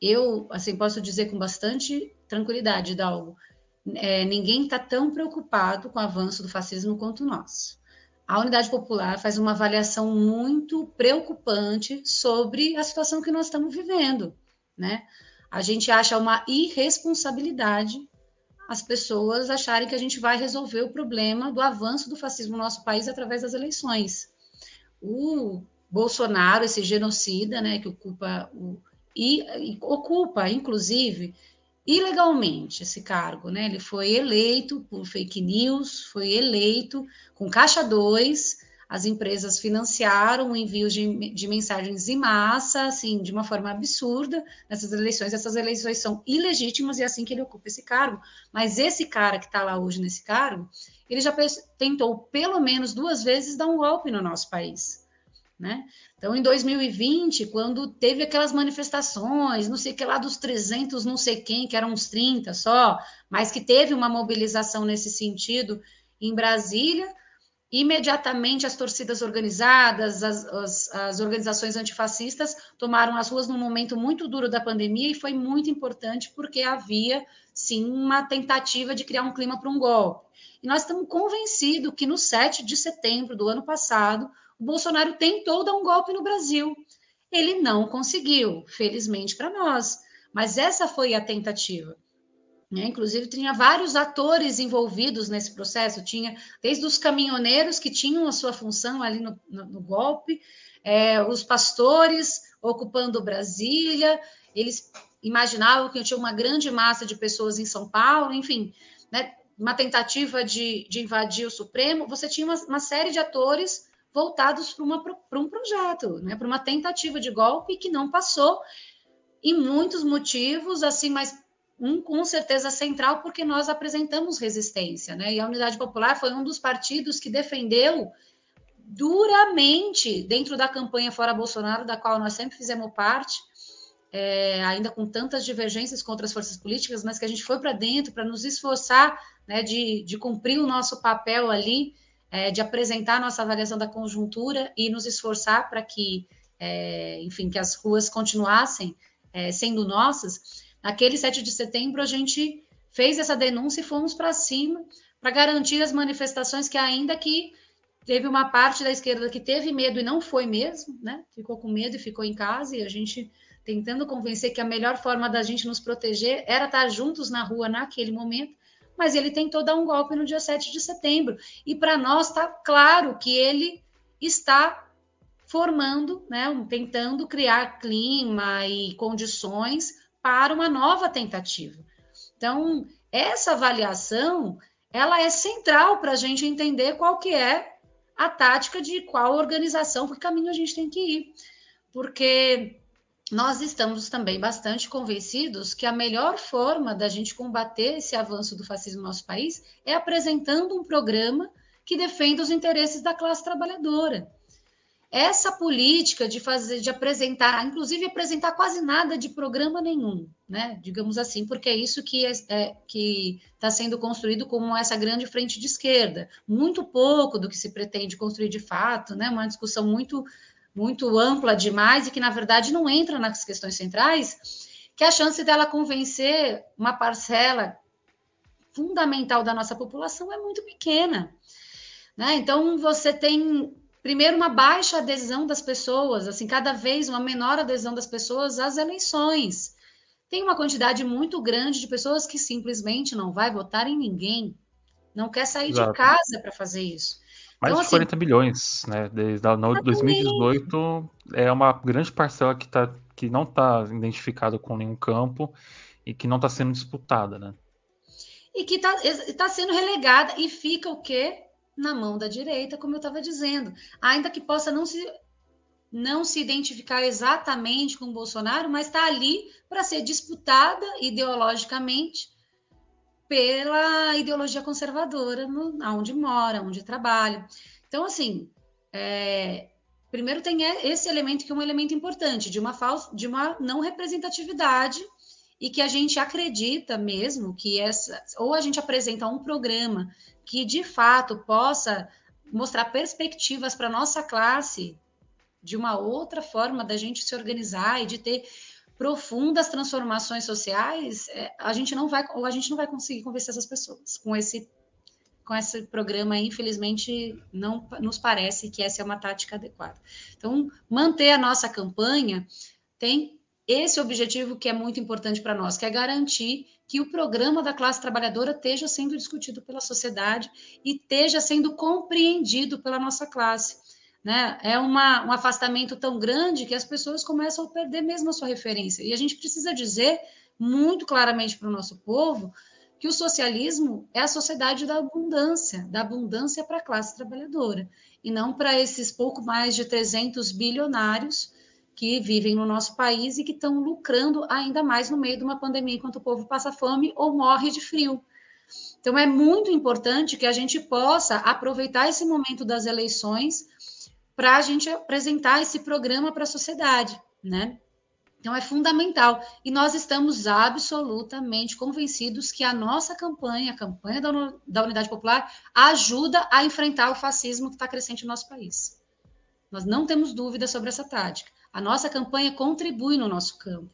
Speaker 3: eu, assim, posso dizer com bastante tranquilidade, Dalgo, é, ninguém está tão preocupado com o avanço do fascismo quanto nós. A Unidade Popular faz uma avaliação muito preocupante sobre a situação que nós estamos vivendo, né? A gente acha uma irresponsabilidade as pessoas acharem que a gente vai resolver o problema do avanço do fascismo no nosso país através das eleições. O Bolsonaro, esse genocida, né, que ocupa o, e, e ocupa, inclusive, ilegalmente esse cargo, né? Ele foi eleito por fake news, foi eleito com caixa 2, as empresas financiaram o envio de, de, mensagens em massa, assim, de uma forma absurda nessas eleições. Essas eleições são ilegítimas e é assim que ele ocupa esse cargo. Mas esse cara que está lá hoje nesse cargo, ele já tentou pelo menos duas vezes dar um golpe no nosso país. Né? Então, em 2020, quando teve aquelas manifestações, não sei que lá dos 300, não sei quem, que eram uns 30 só, mas que teve uma mobilização nesse sentido em Brasília, imediatamente as torcidas organizadas, as, as, as, organizações antifascistas tomaram as ruas num momento muito duro da pandemia e foi muito importante porque havia, sim, uma tentativa de criar um clima para um golpe. E nós estamos convencidos que no 7 de setembro do ano passado, Bolsonaro tentou dar um golpe no Brasil. Ele não conseguiu, felizmente para nós, mas essa foi a tentativa. Né? Inclusive, tinha vários atores envolvidos nesse processo, tinha desde os caminhoneiros que tinham a sua função ali no, no, no golpe, é, os pastores ocupando Brasília, eles imaginavam que tinha uma grande massa de pessoas em São Paulo, enfim, né, uma tentativa de, de, invadir o Supremo, você tinha uma, uma série de atores voltados para um projeto, né, para uma tentativa de golpe que não passou, e muitos motivos, assim, mas um com certeza central, porque nós apresentamos resistência, né? E a Unidade Popular foi um dos partidos que defendeu duramente dentro da campanha Fora Bolsonaro, da qual nós sempre fizemos parte, é, ainda com tantas divergências contra as forças políticas, mas que a gente foi para dentro para nos esforçar né, de, de, cumprir o nosso papel ali, é, de apresentar nossa avaliação da conjuntura e nos esforçar para que, é, enfim, que as ruas continuassem é, sendo nossas. Naquele 7 de setembro, a gente fez essa denúncia e fomos para cima para garantir as manifestações que, ainda que teve uma parte da esquerda que teve medo e não foi mesmo, né? Ficou com medo e ficou em casa, e a gente tentando convencer que a melhor forma da gente nos proteger era estar juntos na rua naquele momento, mas ele tentou dar um golpe no dia 7 de setembro. E para nós está claro que ele está formando, né, tentando criar clima e condições para uma nova tentativa. Então, essa avaliação ela é central para a gente entender qual que é a tática de qual organização, que caminho a gente tem que ir. Porque nós estamos também bastante convencidos que a melhor forma da gente combater esse avanço do fascismo no nosso país é apresentando um programa que defenda os interesses da classe trabalhadora essa política de fazer, de apresentar, inclusive apresentar quase nada de programa nenhum, né? Digamos assim, porque é isso que é, é que está sendo construído como essa grande frente de esquerda. Muito pouco do que se pretende construir de fato, né? Uma discussão muito muito ampla demais e que na verdade não entra nas questões centrais, que a chance dela convencer uma parcela fundamental da nossa população é muito pequena. Né? Então, você tem primeiro uma baixa adesão das pessoas, assim, cada vez uma menor adesão das pessoas às eleições. Tem uma quantidade muito grande de pessoas que simplesmente não vai votar em ninguém, não quer sair Exato. de casa para fazer isso.
Speaker 2: Mais então, de 40 assim, bilhões, né? Desde a, no, 2018 é uma grande parcela que, tá, que não está identificada com nenhum campo e que não está sendo disputada, né?
Speaker 3: E que está tá sendo relegada e fica o quê? na mão da direita, como eu estava dizendo. Ainda que possa não se, não se identificar exatamente com o Bolsonaro, mas está ali para ser disputada ideologicamente pela ideologia conservadora, no, onde mora, onde trabalha. Então, assim, é, primeiro tem esse elemento que é um elemento importante, de uma, de uma não representatividade e que a gente acredita mesmo que essa, ou a gente apresenta um programa que de fato possa mostrar perspectivas para nossa classe de uma outra forma da gente se organizar e de ter profundas transformações sociais, é, a gente não vai ou a gente não vai conseguir convencer essas pessoas com esse com esse programa, infelizmente, não nos parece que essa é uma tática adequada. Então, manter a nossa campanha tem esse objetivo que é muito importante para nós, que é garantir que o programa da classe trabalhadora esteja sendo discutido pela sociedade e esteja sendo compreendido pela nossa classe. Né? É uma, um afastamento tão grande que as pessoas começam a perder mesmo a sua referência. E a gente precisa dizer muito claramente para o nosso povo que o socialismo é a sociedade da abundância, da abundância para a classe trabalhadora, e não para esses pouco mais de 300 bilionários que vivem no nosso país e que estão lucrando ainda mais no meio de uma pandemia, enquanto o povo passa fome ou morre de frio. Então, é muito importante que a gente possa aproveitar esse momento das eleições para a gente apresentar esse programa para a sociedade, né? Então é fundamental. E nós estamos absolutamente convencidos que a nossa campanha, a campanha da, Unidade Popular, ajuda a enfrentar o fascismo que está crescente no nosso país. Nós não temos dúvida sobre essa tática. A nossa campanha contribui no nosso campo,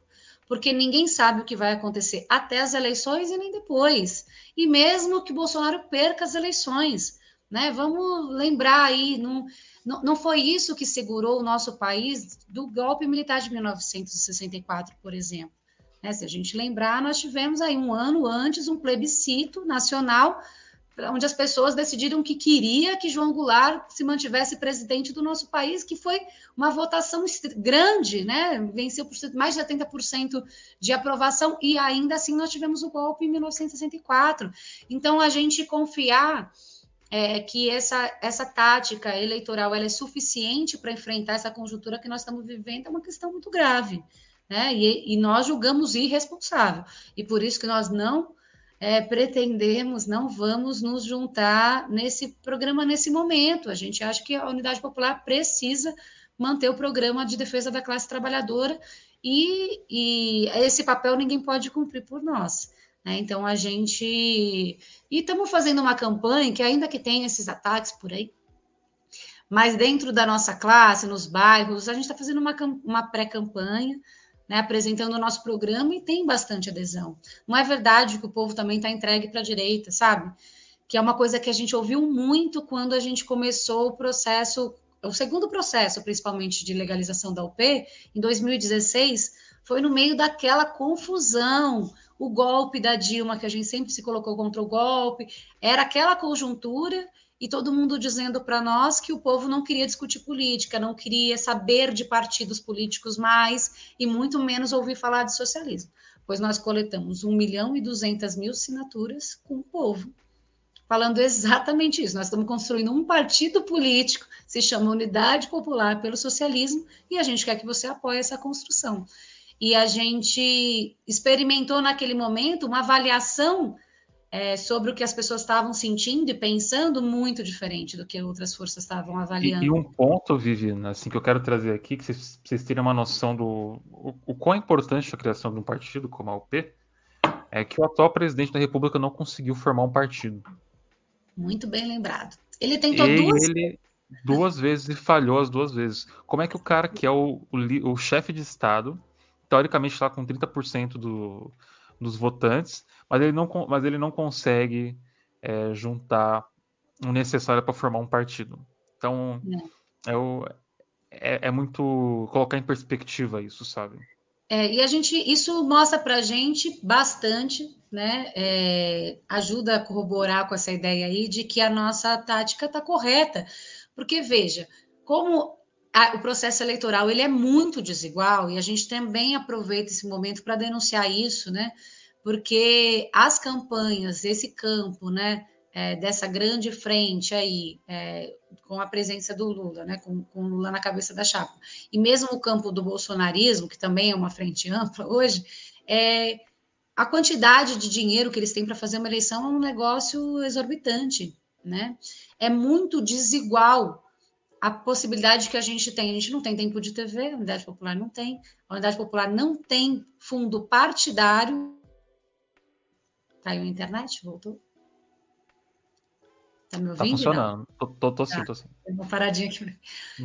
Speaker 3: porque ninguém sabe o que vai acontecer até as eleições e nem depois. E mesmo que Bolsonaro perca as eleições, né? Vamos lembrar aí, não, não, não foi isso que segurou o nosso país do golpe militar de 1964, por exemplo. Né? Se a gente lembrar, nós tivemos aí um ano antes um plebiscito nacional onde as pessoas decidiram que queria que João Goulart se mantivesse presidente do nosso país, que foi uma votação grande, né? Venceu por mais de 70% de aprovação e ainda assim nós tivemos o golpe em 1964. Então a gente confiar é, que essa, essa tática eleitoral ela é suficiente para enfrentar essa conjuntura que nós estamos vivendo é uma questão muito grave. Né? E, e nós julgamos irresponsável. E por isso que nós não é, pretendemos, não vamos nos juntar nesse programa nesse momento. A gente acha que a Unidade Popular precisa manter o programa de defesa da classe trabalhadora e, e esse papel ninguém pode cumprir por nós. Né? Então a gente. E estamos fazendo uma campanha que, ainda que tenha esses ataques por aí, mas dentro da nossa classe, nos bairros, a gente está fazendo uma, uma pré-campanha. Né, apresentando o nosso programa e tem bastante adesão. Não é verdade que o povo também está entregue para a direita, sabe? Que é uma coisa que a gente ouviu muito quando a gente começou o processo, o segundo processo, principalmente de legalização da UP, em 2016, foi no meio daquela confusão o golpe da Dilma, que a gente sempre se colocou contra o golpe, era aquela conjuntura e todo mundo dizendo para nós que o povo não queria discutir política, não queria saber de partidos políticos mais e muito menos ouvir falar de socialismo. Pois nós coletamos 1 milhão e 200 mil assinaturas com o povo, falando exatamente isso. Nós estamos construindo um partido político, se chama Unidade Popular pelo Socialismo, e a gente quer que você apoie essa construção e a gente experimentou naquele momento uma avaliação é, sobre o que as pessoas estavam sentindo e pensando muito diferente do que outras forças estavam avaliando.
Speaker 2: E, e um ponto, Viviana, assim, que eu quero trazer aqui, que vocês, vocês terem uma noção do o, o quão importante a criação de um partido como a UP, é que o atual presidente da República não conseguiu formar um partido.
Speaker 3: Muito bem lembrado. Ele tentou e
Speaker 2: duas ele duas vezes e falhou as duas vezes. Como é que o cara que é o, o, o chefe de Estado teoricamente está com 30% do, dos votantes, mas ele não, mas ele não consegue é, juntar o necessário para formar um partido. Então, é. É, é, muito colocar em perspectiva isso, sabe?
Speaker 3: É, e a gente, isso mostra para a gente bastante, né? É, ajuda a corroborar com essa ideia aí de que a nossa tática está correta, porque veja, como a, o processo eleitoral ele é muito desigual e a gente também aproveita esse momento para denunciar isso, né? Porque as campanhas, esse campo, né, é, dessa grande frente aí, é, com a presença do Lula, né, com, com Lula na cabeça da chapa, e mesmo o campo do bolsonarismo, que também é uma frente ampla hoje, é, a quantidade de dinheiro que eles têm para fazer uma eleição é um negócio exorbitante, né? É muito desigual a possibilidade que a gente tem. A gente não tem tempo de TV, a Unidade Popular não tem. A Unidade Popular não tem fundo partidário. Caiu a internet? Voltou?
Speaker 2: Tá me tá ouvindo? Tá funcionando. Tô, tô, tô sim, tá. tô sim.
Speaker 3: Uma paradinha aqui.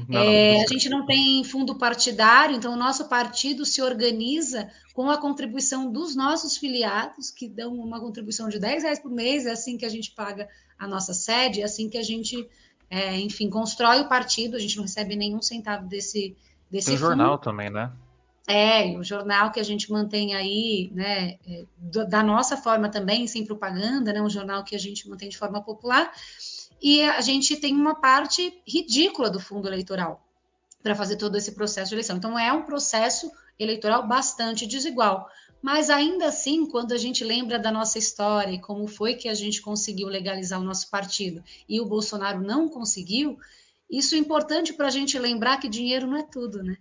Speaker 3: Não, é, não, a gente não tem fundo partidário, então o nosso partido se organiza com a contribuição dos nossos filiados, que dão uma contribuição de 10 reais por mês, é assim que a gente paga a nossa sede, é assim que a gente é, enfim, constrói o partido, a gente não recebe nenhum centavo desse, desse
Speaker 2: Tem jornal também, né?
Speaker 3: É, o jornal que a gente mantém aí, né, é, da nossa forma também, sem propaganda, né, um jornal que a gente mantém de forma popular, e a gente tem uma parte ridícula do fundo eleitoral para fazer todo esse processo de eleição. Então, é um processo eleitoral bastante desigual. Mas ainda assim, quando a gente lembra da nossa história e como foi que a gente conseguiu legalizar o nosso partido e o Bolsonaro não conseguiu, isso é importante para a gente lembrar que dinheiro não é tudo, né?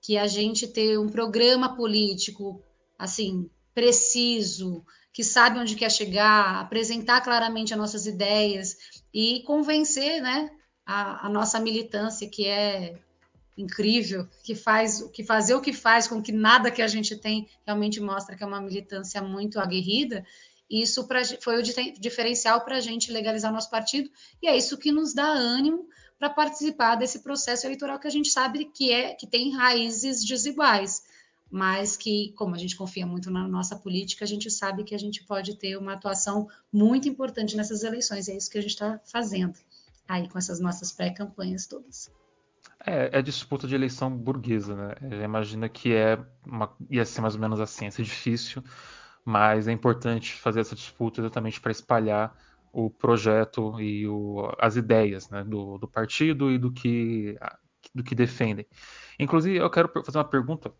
Speaker 3: Que a gente ter um programa político assim preciso, que sabe onde quer chegar, apresentar claramente as nossas ideias e convencer, né, a, a nossa militância que é incrível, que faz que fazer o que faz com que nada que a gente tem realmente mostra que é uma militância muito aguerrida. Isso pra, foi o diferencial para a gente legalizar o nosso partido e é isso que nos dá ânimo para participar desse processo eleitoral que a gente sabe que é que tem raízes desiguais, mas que, como a gente confia muito na nossa política, a gente sabe que a gente pode ter uma atuação muito importante nessas eleições. É isso que a gente está fazendo aí com essas nossas pré-campanhas todas.
Speaker 2: É, é disputa de eleição burguesa, né? Imagina que é uma, ia ser mais ou menos assim, ia ser difícil, mas é importante fazer essa disputa exatamente para espalhar o projeto e o, as ideias né, do, do, partido e do que, do que defendem. Inclusive, eu quero fazer uma pergunta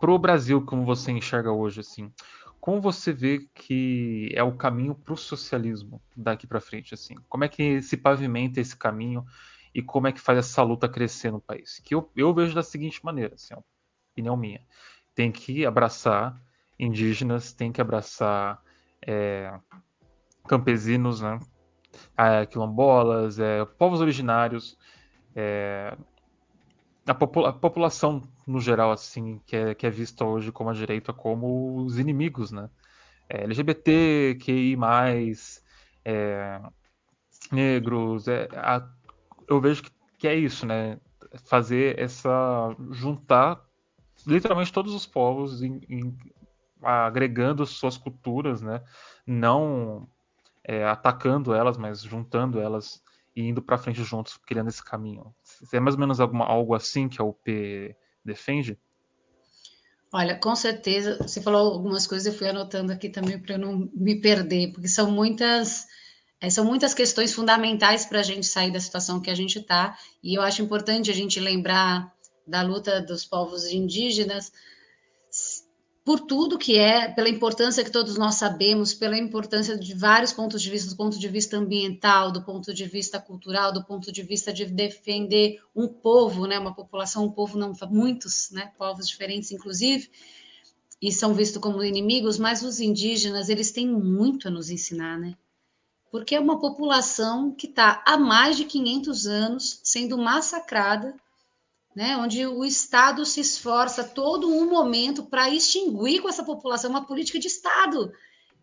Speaker 2: para o Brasil, como você enxerga hoje, assim, como você vê que é o caminho para o socialismo daqui para frente, assim? Como é que se pavimenta esse caminho e como é que faz essa luta crescer no país? Que eu, eu vejo da seguinte maneira, assim, ó, opinião minha, tem que abraçar indígenas, tem que abraçar é, campesinos, né? É, quilombolas, é, povos originários, é, a, popula a, população no geral, assim, que é, que é vista hoje como a direita como os inimigos, né? É, LGBT, QI+, é, negros, é, a, eu vejo que, que é isso, né? Fazer essa. juntar literalmente todos os povos em, em, agregando suas culturas, né? Não é, atacando elas, mas juntando elas e indo para frente juntos, criando esse caminho. É mais ou menos alguma, algo assim que a UP defende?
Speaker 3: Olha, com certeza, você falou algumas coisas, eu fui anotando aqui também para eu não me perder, porque são muitas, é, são muitas questões fundamentais para a gente sair da situação que a gente está, e eu acho importante a gente lembrar da luta dos povos indígenas, por tudo que é, pela importância que todos nós sabemos, pela importância de vários pontos de vista, do ponto de vista ambiental, do ponto de vista cultural, do ponto de vista de defender um povo, né, uma população, um povo não, muitos, né, povos diferentes, inclusive, e são vistos como inimigos, mas os indígenas, eles têm muito a nos ensinar, né? Porque é uma população que está há mais de 500 anos sendo massacrada né, onde o Estado se esforça todo um momento para extinguir com essa população uma política de Estado.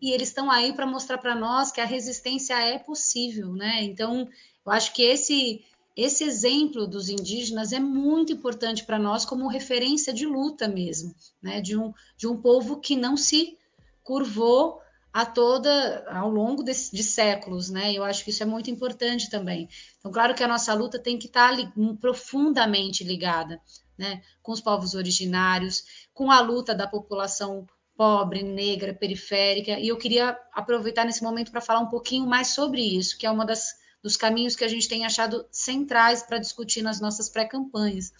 Speaker 3: E eles estão aí para mostrar para nós que a resistência é possível. Né? Então, eu acho que esse, esse exemplo dos indígenas é muito importante para nós como referência de luta mesmo, né? de, um, de um povo que não se curvou a toda ao longo de, de, séculos, né? Eu acho que isso é muito importante também. Então, claro que a nossa luta tem que estar li, profundamente ligada, né, com os povos originários, com a luta da população pobre, negra, periférica. E eu queria aproveitar nesse momento para falar um pouquinho mais sobre isso, que é uma das dos caminhos que a gente tem achado centrais para discutir nas nossas pré-campanhas.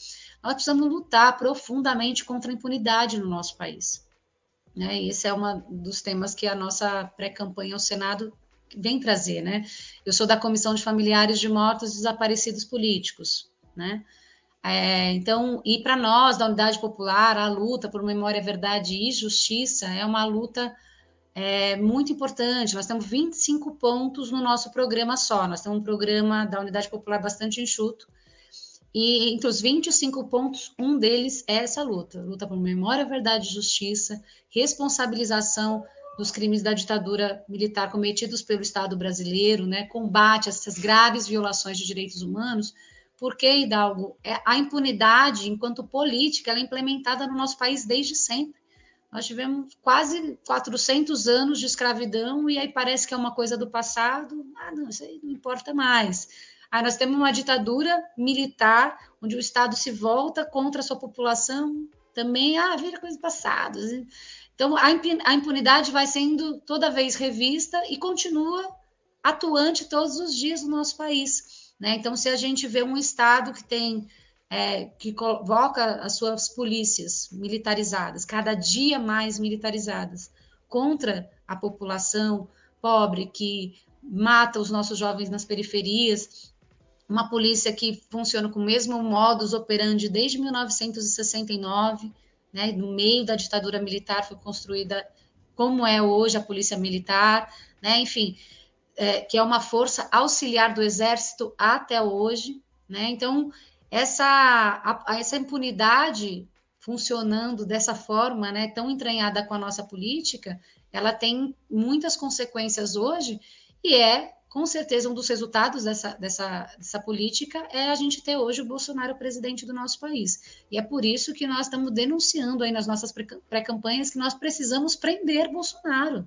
Speaker 3: Nós precisamos lutar profundamente contra a impunidade no nosso país. Né? Esse é um dos temas que a nossa pré-campanha ao Senado vem trazer. Né? Eu sou da Comissão de Familiares de Mortos e Desaparecidos Políticos. Né? É, então, e para nós, da Unidade Popular, a luta por memória, verdade e justiça é uma luta é, muito importante. Nós temos 25 pontos no nosso programa só. Nós temos um programa da Unidade Popular bastante enxuto, e entre os 25 pontos, um deles é essa luta: luta por memória, verdade e justiça, responsabilização dos crimes da ditadura militar cometidos pelo Estado brasileiro, né, combate a essas graves violações de direitos humanos, porque, Hidalgo, é, a impunidade, enquanto política, é implementada no nosso país desde sempre. Nós tivemos quase 400 anos de escravidão e aí parece que é uma coisa do passado. Ah, não, isso aí não importa mais. Aí nós temos uma ditadura militar, onde o Estado se volta contra a sua população, também, ah, vira coisa passada. Então, a impunidade vai sendo toda vez revista e continua atuante todos os dias no nosso país. Né? Então, se a gente vê um Estado que tem é, que coloca as suas polícias militarizadas, cada dia mais militarizadas, contra a população pobre que mata os nossos jovens nas periferias, uma polícia que funciona com o mesmo modus operandi desde 1969, né, no meio da ditadura militar foi construída como é hoje a polícia militar, né, enfim, é, que é uma força auxiliar do exército até hoje, né, então essa, a, essa impunidade funcionando dessa forma, né, tão entranhada com a nossa política, ela tem muitas consequências hoje e é com certeza um dos resultados dessa, dessa, dessa política é a gente ter hoje o Bolsonaro presidente do nosso país. E é por isso que nós estamos denunciando aí nas nossas pré-campanhas que nós precisamos prender Bolsonaro.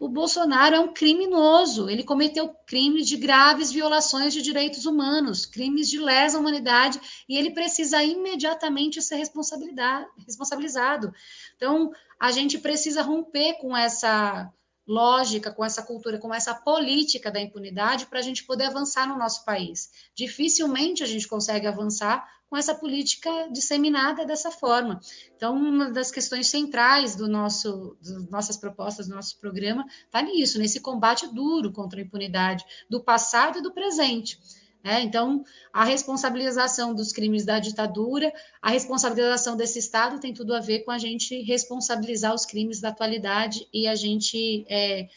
Speaker 3: O Bolsonaro é um criminoso, ele cometeu crimes de graves violações de direitos humanos, crimes de lesa humanidade, e ele precisa imediatamente ser responsabilizado. Então, a gente precisa romper com essa lógica, com essa cultura, com essa política da impunidade para a gente poder avançar no nosso país. Dificilmente a gente consegue avançar com essa política disseminada dessa forma. Então, uma das questões centrais do nosso, das nossas propostas, do nosso programa, está nisso, nesse combate duro contra a impunidade do passado e do presente. É, então, a responsabilização dos crimes da ditadura, a responsabilização desse Estado tem tudo a ver com a gente responsabilizar os crimes da atualidade e a gente é,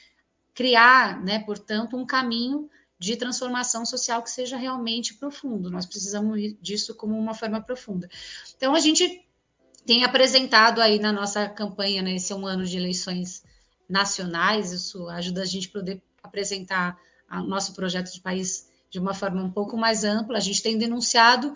Speaker 3: criar, né, portanto, um caminho de transformação social que seja realmente profundo. Nós precisamos disso como uma forma profunda. Então, a gente tem apresentado aí na nossa campanha, né, esse é um ano de eleições nacionais, isso ajuda a gente a poder apresentar o nosso projeto de país de uma forma um pouco mais ampla. A gente tem denunciado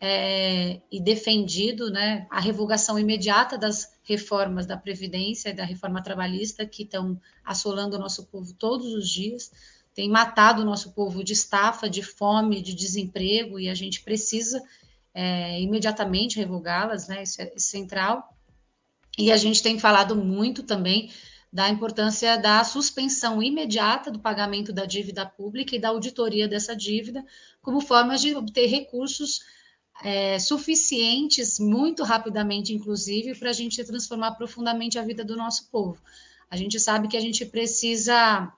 Speaker 3: é, e defendido né, a revogação imediata das reformas da Previdência e da reforma trabalhista que estão assolando o nosso povo todos os dias, tem matado o nosso povo de estafa, de fome, de desemprego, e a gente precisa é, imediatamente revogá-las, né? Isso é central. E a gente tem falado muito também da importância da suspensão imediata do pagamento da dívida pública e da auditoria dessa dívida, como formas de obter recursos é, suficientes, muito rapidamente, inclusive, para a gente transformar profundamente a vida do nosso povo. A gente sabe que a gente precisa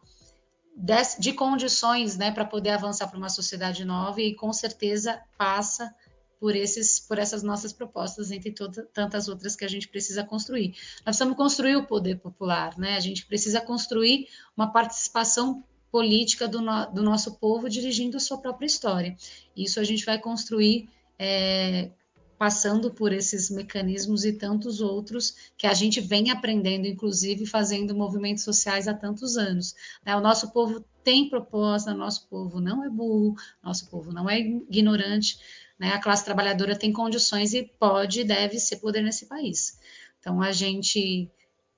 Speaker 3: de, de condições né, para poder avançar para uma sociedade nova e com certeza passa por, esses, por essas nossas propostas, entre tantas outras que a gente precisa construir. Nós precisamos construir o poder popular, né? A gente precisa construir uma participação política do, no, do nosso povo dirigindo a sua própria história. Isso a gente vai construir é, passando por esses mecanismos e tantos outros que a gente vem aprendendo, inclusive fazendo movimentos sociais há tantos anos. Né? O nosso povo tem proposta, nosso povo não é burro, nosso povo não é ignorante, né? A classe trabalhadora tem condições e pode e deve ser poder nesse país. Então, a gente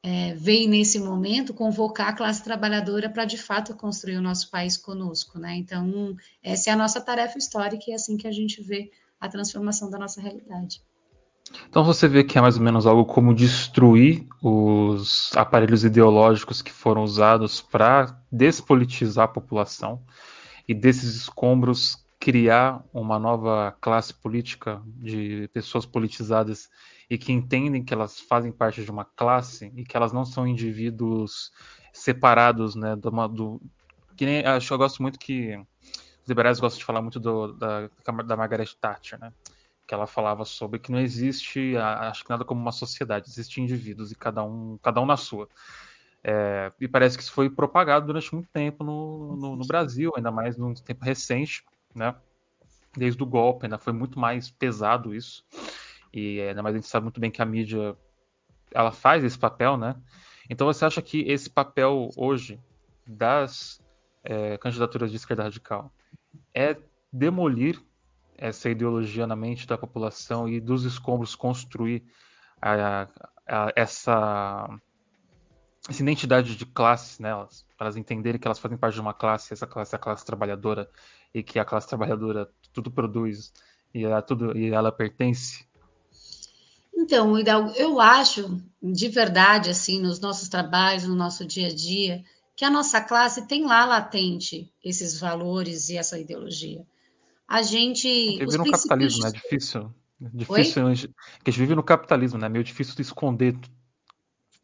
Speaker 3: é, veio nesse momento convocar a classe trabalhadora para de fato construir o nosso país conosco, né? Então, essa é a nossa tarefa histórica e é assim que a gente vê a transformação da nossa realidade.
Speaker 2: Então você vê que é mais ou menos algo como destruir os aparelhos ideológicos que foram usados para despolitizar a população e desses escombros criar uma nova classe política de pessoas politizadas e que entendem que elas fazem parte de uma classe e que elas não são indivíduos separados, né? Do, do que nem, acho eu gosto muito que os liberais gostam de falar muito do, da, da Margaret Thatcher, né? Que ela falava sobre que não existe, acho que nada como uma sociedade, existem indivíduos e cada um, cada um na sua. É, e parece que isso foi propagado durante muito tempo no, no, no Brasil, ainda mais num tempo recente né? Desde o golpe, ainda foi muito mais pesado isso. E ainda mais a gente sabe muito bem que a mídia ela faz esse papel, né? Então você acha que esse papel hoje das é, candidaturas de esquerda radical é demolir essa ideologia na mente da população e dos escombros construir a, a, essa, essa identidade de classe nelas, para elas entenderem que elas fazem parte de uma classe, essa classe é a classe trabalhadora e que a classe trabalhadora tudo produz e ela, tudo, e ela pertence?
Speaker 3: Então, eu acho, de verdade, assim, nos nossos trabalhos, no nosso dia a dia, que a nossa classe tem lá latente esses valores e essa ideologia. A gente.
Speaker 2: Vive no capitalismo, né? Difícil. Difícil. Oi? Que a gente vive no capitalismo, né? Meio difícil de esconder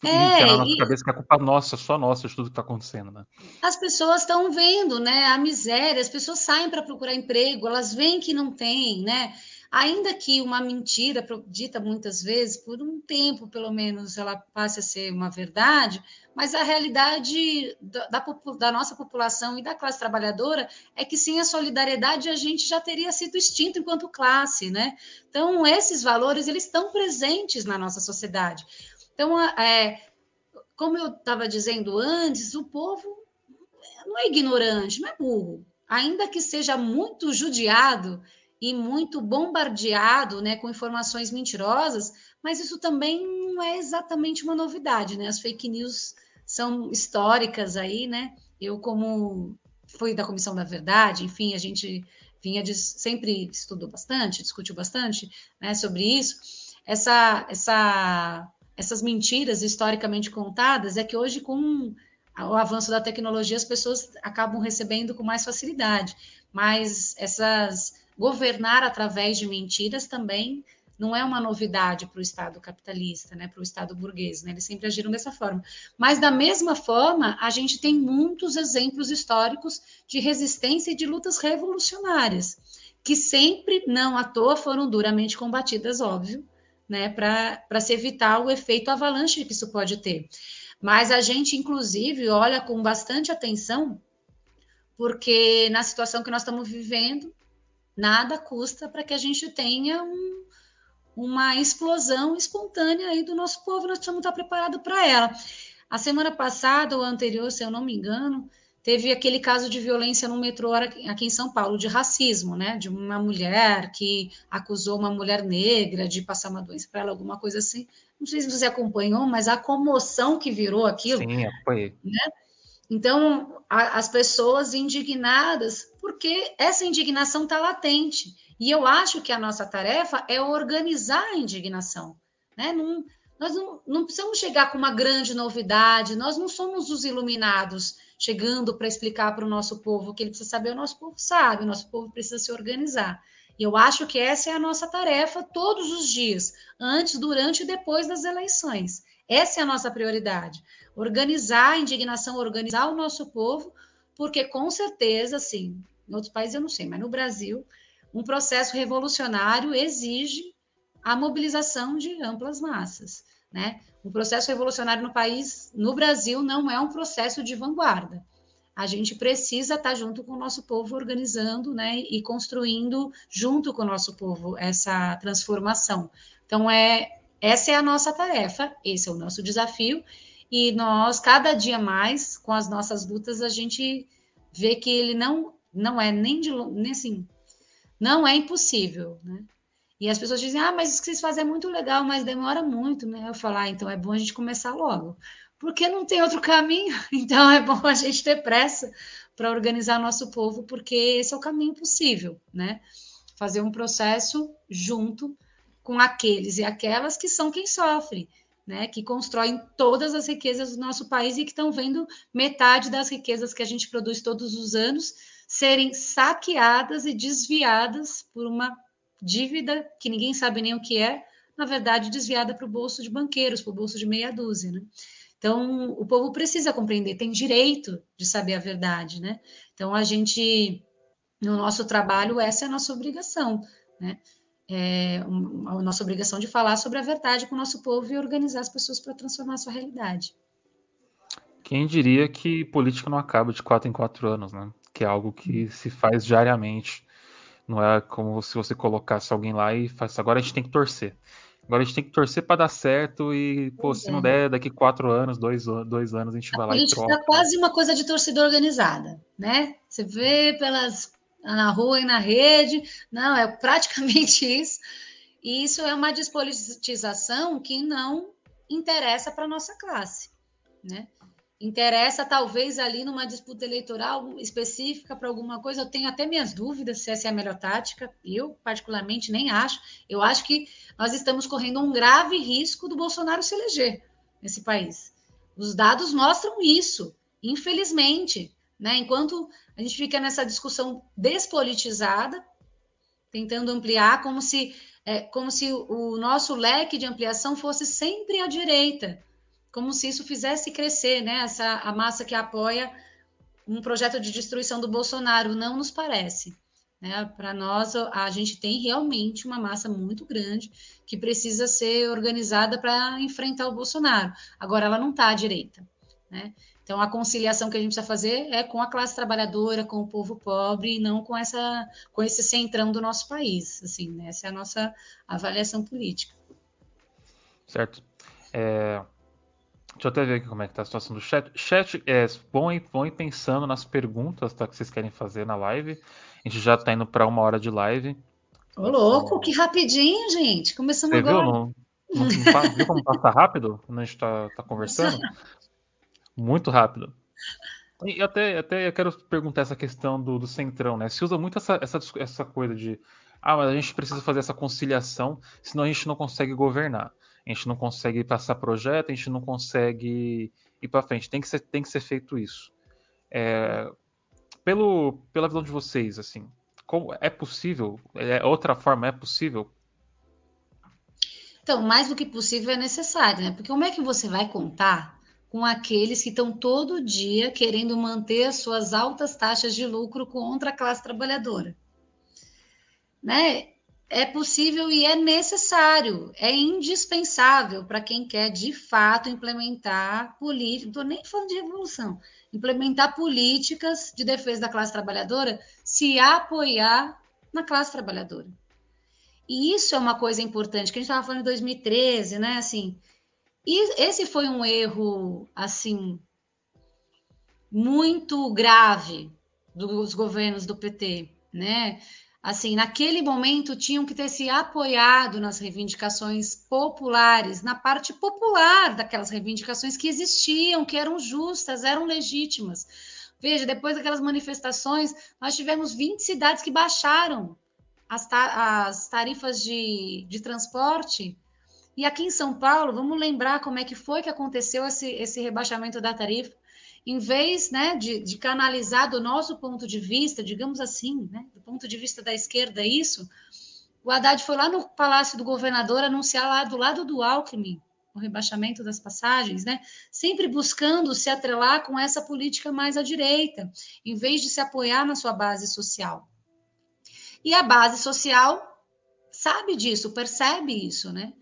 Speaker 2: é, na nossa e... cabeça que é culpa nossa, só nossa, de tudo que está acontecendo, né?
Speaker 3: As pessoas estão vendo, né, a miséria, as pessoas saem para procurar emprego, elas veem que não tem, né? ainda que uma mentira dita muitas vezes, por um tempo pelo menos, ela passe a ser uma verdade, mas a realidade da, da, da, nossa população e da classe trabalhadora é que sem a solidariedade a gente já teria sido extinto enquanto classe, né? Então, esses valores, eles estão presentes na nossa sociedade. Então, é, como eu estava dizendo antes, o povo não é ignorante, não é burro. Ainda que seja muito judiado e muito bombardeado né, com informações mentirosas, mas isso também não é exatamente uma novidade, né? As fake news são históricas aí, né? Eu, como fui da Comissão da Verdade, enfim, a gente vinha de, sempre estudou bastante, discutiu bastante né, sobre isso. Essa, essa, essas mentiras historicamente contadas é que hoje, com o avanço da tecnologia, as pessoas acabam recebendo com mais facilidade. Mas essas governar através de mentiras também não é uma novidade para o Estado capitalista, né, para o Estado burguês, né, eles sempre agiram dessa forma. Mas, da mesma forma, a gente tem muitos exemplos históricos de resistência e de lutas revolucionárias, que sempre, não à toa, foram duramente combatidas, óbvio, né, para se evitar o efeito avalanche que isso pode ter. Mas a gente, inclusive, olha com bastante atenção, porque na situação que nós estamos vivendo, nada custa para que a gente tenha um, uma explosão espontânea aí do nosso povo, nós precisamos estar preparados para ela. A semana passada, ou anterior, se eu não me engano, teve aquele caso de violência no metrô aqui em São Paulo, de racismo, né? De uma mulher que acusou uma mulher negra de passar uma doença para ela, alguma coisa assim. Não sei se você acompanhou, mas a comoção que virou aquilo.
Speaker 2: Sim, acompanhei.
Speaker 3: Né? Então, a, as pessoas indignadas, porque essa indignação está latente. E eu acho que a nossa tarefa é organizar a indignação. Né? Não, nós não, não precisamos chegar com uma grande novidade, nós não somos os iluminados chegando para explicar para o nosso povo o que ele precisa saber, o nosso povo sabe, o nosso povo precisa se organizar. E eu acho que essa é a nossa tarefa todos os dias, antes, durante e depois das eleições. Essa é a nossa prioridade. Organizar a indignação, organizar o nosso povo, porque com certeza, assim, em outros países eu não sei, mas no Brasil um processo revolucionário exige a mobilização de amplas massas. Né? O processo revolucionário no país, no Brasil, não é um processo de vanguarda. A gente precisa estar junto com o nosso povo, organizando né, e construindo junto com o nosso povo essa transformação. Então, é, essa é a nossa tarefa, esse é o nosso desafio, e nós, cada dia mais, com as nossas lutas, a gente vê que ele não, não é nem de nem assim, não é impossível, né? E as pessoas dizem, ah, mas isso que vocês fazem é muito legal, mas demora muito, né? Eu falar, ah, então é bom a gente começar logo. Porque não tem outro caminho, então é bom a gente ter pressa para organizar nosso povo, porque esse é o caminho possível, né? Fazer um processo junto com aqueles e aquelas que são quem sofre, né? Que constroem todas as riquezas do nosso país e que estão vendo metade das riquezas que a gente produz todos os anos serem saqueadas e desviadas por uma dívida que ninguém sabe nem o que é, na verdade, desviada para o bolso de banqueiros, para o bolso de meia dúzia. Né? Então, o povo precisa compreender, tem direito de saber a verdade. Né? Então, a gente, no nosso trabalho, essa é a nossa obrigação. Né? É a nossa obrigação de falar sobre a verdade com o nosso povo e organizar as pessoas para transformar a sua realidade.
Speaker 2: Quem diria que política não acaba de quatro em quatro anos, né? que é algo que se faz diariamente. Não é como se você colocasse alguém lá e faz. Agora a gente tem que torcer. Agora a gente tem que torcer para dar certo e, pô, se não é. der, daqui quatro anos, dois, dois anos, a gente a vai lá e troca.
Speaker 3: é quase uma coisa de torcida organizada, né? Você vê pelas na rua e na rede, não, é praticamente isso. E isso é uma despolitização que não interessa para nossa classe, né? Interessa talvez ali numa disputa eleitoral específica para alguma coisa. Eu tenho até minhas dúvidas se essa é a melhor tática. Eu, particularmente, nem acho. Eu acho que nós estamos correndo um grave risco do Bolsonaro se eleger nesse país. Os dados mostram isso, infelizmente. Né? Enquanto a gente fica nessa discussão despolitizada, tentando ampliar, como se, é, como se o nosso leque de ampliação fosse sempre à direita como se isso fizesse crescer, né? Essa a massa que apoia um projeto de destruição do Bolsonaro não nos parece. Né? Para nós, a gente tem realmente uma massa muito grande que precisa ser organizada para enfrentar o Bolsonaro. Agora, ela não está à direita. Né? Então, a conciliação que a gente precisa fazer é com a classe trabalhadora, com o povo pobre, e não com, essa, com esse centrão do nosso país. Assim, né? Essa é a nossa avaliação política.
Speaker 2: Certo. É, Deixa eu até ver aqui como é que tá a situação do chat. Chat, é, vão, ir, vão ir pensando nas perguntas tá, que vocês querem fazer na live. A gente já tá indo para uma hora de live.
Speaker 3: Ô, louco, que rapidinho, gente. Começamos
Speaker 2: Você
Speaker 3: agora.
Speaker 2: Viu? Não, não, não, viu como passa rápido quando a gente tá, tá conversando? Muito rápido. E até, até eu quero perguntar essa questão do, do centrão, né? Se usa muito essa, essa, essa coisa de ah, mas a gente precisa fazer essa conciliação, senão a gente não consegue governar a gente não consegue passar projeto, a gente não consegue ir para frente. Tem que ser, tem que ser feito isso. É, pelo, pela visão de vocês, assim, como é possível? É, outra forma é possível?
Speaker 3: Então, mais do que possível é necessário, né? Porque como é que você vai contar com aqueles que estão todo dia querendo manter as suas altas taxas de lucro contra a classe trabalhadora? Né? É possível e é necessário, é indispensável para quem quer de fato implementar políticas, não estou nem falando de revolução, implementar políticas de defesa da classe trabalhadora, se apoiar na classe trabalhadora. E isso é uma coisa importante, que a gente estava falando em 2013, né? Assim, e esse foi um erro, assim, muito grave dos governos do PT, né? Assim, naquele momento tinham que ter se apoiado nas reivindicações populares, na parte popular daquelas reivindicações que existiam, que eram justas, eram legítimas. Veja, depois daquelas manifestações, nós tivemos 20 cidades que baixaram as, ta as tarifas de, de transporte. E aqui em São Paulo, vamos lembrar como é que foi que aconteceu esse, esse rebaixamento da tarifa em vez né, de, de, canalizar do nosso ponto de vista, digamos assim, né, do ponto de vista da esquerda, isso, o Haddad foi lá no Palácio do Governador anunciar lá do lado do Alckmin o rebaixamento das passagens, né? Sempre buscando se atrelar com essa política mais à direita, em vez de se apoiar na sua base social. E a base social sabe disso, percebe isso, né?